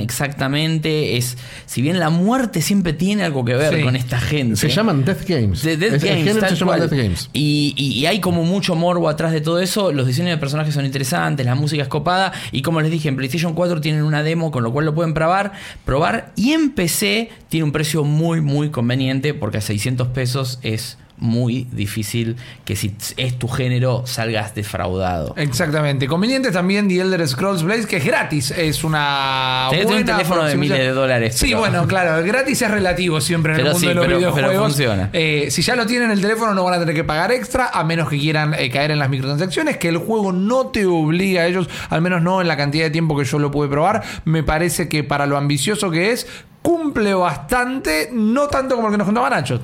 Exactamente, es, si bien la muerte siempre tiene algo que ver Sí. con esta gente. Se llaman Death Games. De Death Es- Games, género tal se llama. Death Games. Y, y- y hay como mucho morbo atrás de todo eso. Los diseños de personajes son interesantes, la música es copada. Y como les dije, en PlayStation 4 tienen una demo, con lo cual lo pueden probar. probar y en PC tiene un precio muy, muy conveniente, porque a 600 pesos es muy difícil que si es tu género salgas defraudado. Exactamente. Conveniente también The Elder Scrolls Blaze, que es gratis. Es una. Tenés un buena teléfono de miles de dólares, Sí, pero- bueno, claro. Gratis es relativo siempre en el mundo sí, de los pero- pero videojuegos. funciona. Eh, si ya lo tienen en el teléfono, no van a tener que pagar extra, a menos que quieran eh, caer en las microtransacciones, que el juego no te obliga a ellos, al menos no en la cantidad de tiempo que yo lo pude probar. Me parece que para lo ambicioso que es, cumple bastante, no tanto como el que nos contaba Nacho.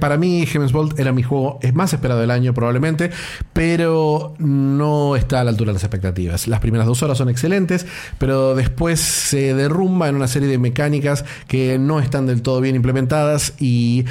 Para mí, Heaven's Bolt era mi juego más esperado del año, probablemente, pero no está a la altura de las expectativas. Las primeras dos horas son excelentes, pero después se derrumba en una serie de mecánicas que no están del todo bien implementadas y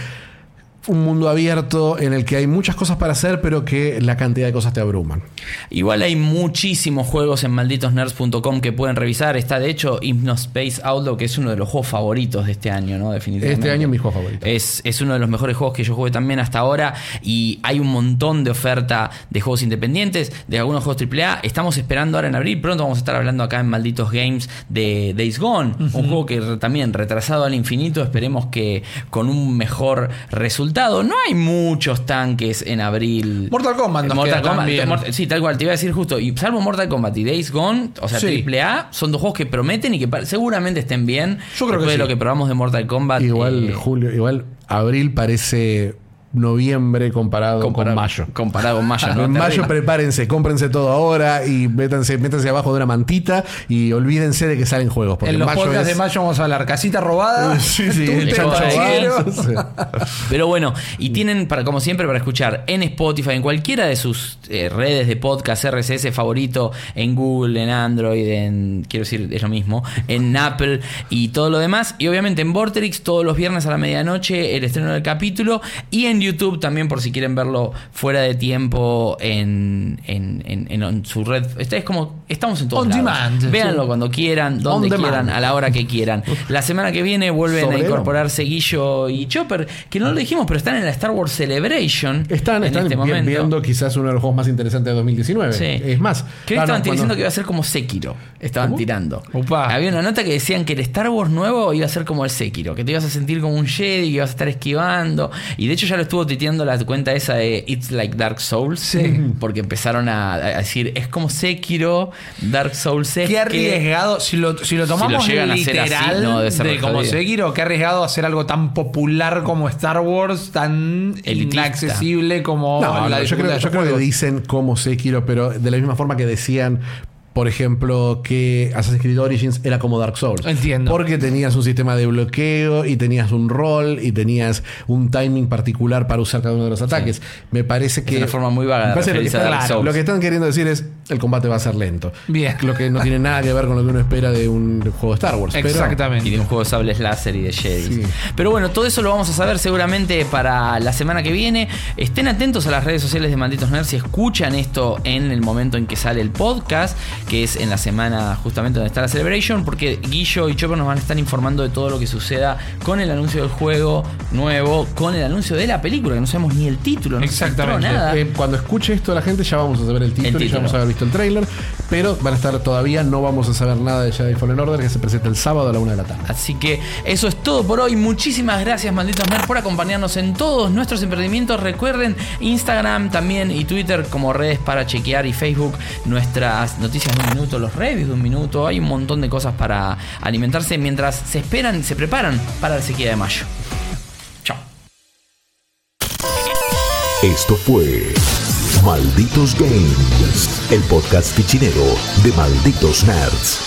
un mundo abierto en el que hay muchas cosas para hacer, pero que la cantidad de cosas te abruman. Igual hay muchísimos juegos en malditosnerds.com que pueden revisar. Está de hecho Hypnospace Outlaw, que es uno de los juegos favoritos de este año, ¿no? Definitivamente. Este año es mi juego favorito. Es, es uno de los mejores juegos que yo jugué también hasta ahora. Y hay un montón de oferta de juegos independientes, de algunos juegos AAA. Estamos esperando ahora en abril. Pronto vamos a estar hablando acá en Malditos Games de Days Gone. Un juego que también retrasado al infinito. Esperemos que con un mejor resultado. No hay muchos tanques en abril. Mortal Kombat nos Mortal queda Kombat, también. Sí, tal cual. Te iba a decir justo. Y salvo Mortal Kombat y Days Gone, o sea, Sí. AAA, son dos juegos que prometen y que seguramente estén bien. Yo creo que Después de sí. lo que probamos de Mortal Kombat. Igual eh, julio, igual abril parece noviembre comparado, comparado- con mayo. Comparado con mayo, ¿no? [LAUGHS] en mayo prepárense, cómprense todo ahora y métanse, métanse abajo de una mantita y olvídense de que salen juegos. Porque En los mayo podcasts es- de mayo vamos a hablar casita robada, [LAUGHS] Sí, el. [LAUGHS] Sí. Pero bueno, y tienen para como siempre para escuchar en Spotify, en cualquiera de sus eh, redes de podcast RSS favorito, en Google, en Android, en quiero decir es lo mismo, en Apple y todo lo demás, y obviamente en Vorterix todos los viernes a la medianoche el estreno del capítulo y en YouTube también por si quieren verlo fuera de tiempo en, en, en- su red. Este es como estamos en todos On lados. demand. Véanlo cuando quieran, donde quieran, a la hora que quieran. La semana que viene vuelven a el incorporar Seguillo y Chopper, que no lo dijimos, pero están en la Star Wars Celebration. Están, en están este momento. viendo quizás uno de los juegos más interesantes de 2019. Sí. Es más, Que no, estaban cuando- diciendo que iba a ser como Sekiro. Estaban ¿Cómo? tirando. Había una nota que decían que el Star Wars nuevo iba a ser como el Sekiro. Que te ibas a sentir como un Jedi, que ibas a estar esquivando. Y de hecho ya lo estuvo tuiteando la cuenta esa de It's Like Dark Souls. Sí. [LAUGHS] Porque empezaron a, a decir, es como Sekiro, Dark Souls. es Qué que- arriesgado, si lo, si lo tomamos llegan a hacer así, literal no, de como. Sekiro, qué arriesgado hacer algo tan popular como Star Wars, tan Elitista. inaccesible como No, la no, yo creo, yo creo que dicen como Sekiro, pero de la misma forma que decían, por ejemplo, que Assassin's Creed Origins era como Dark Souls. Entiendo. Porque tenías un sistema de bloqueo y tenías un rol y tenías un timing particular para usar cada uno de los ataques. Me parece que. una forma muy vaga de lo, que Dark están, Souls. lo que están queriendo decir es el combate va a ser lento. Bien. Lo que no tiene nada que ver con lo que uno espera de un juego de Star Wars. pero- Exactamente. Y de un juego de sables láser y de Jedi. Sí. Pero bueno, todo eso lo vamos a saber seguramente para la semana que viene. Estén atentos a las redes sociales de Malditos Nerds y escuchan esto en el momento en que sale el podcast, que es en la semana justamente donde está la Celebration, porque Guillo y Chopper nos van a estar informando de todo lo que suceda con el anuncio del juego nuevo, con el anuncio de la película, que no sabemos ni el título, no Exactamente. nada. Eh, cuando escuche esto la gente ya vamos a saber el título, y ya vamos a haber visto el trailer, pero van a estar todavía, no vamos a saber nada de Jedi Fallen Order que se presenta el sábado a la una de la tarde. Así que eso es todo por hoy. Muchísimas gracias, malditos nerds, por acompañarnos en todos nuestros emprendimientos. Recuerden Instagram también y Twitter como redes para chequear y Facebook nuestras noticias un minuto, los reviews de un minuto. Hay un montón de cosas para alimentarse mientras se esperan, se preparan para la sequía de mayo. Chao. Esto fue Malditos Games, el podcast fichinero de Malditos Nerds.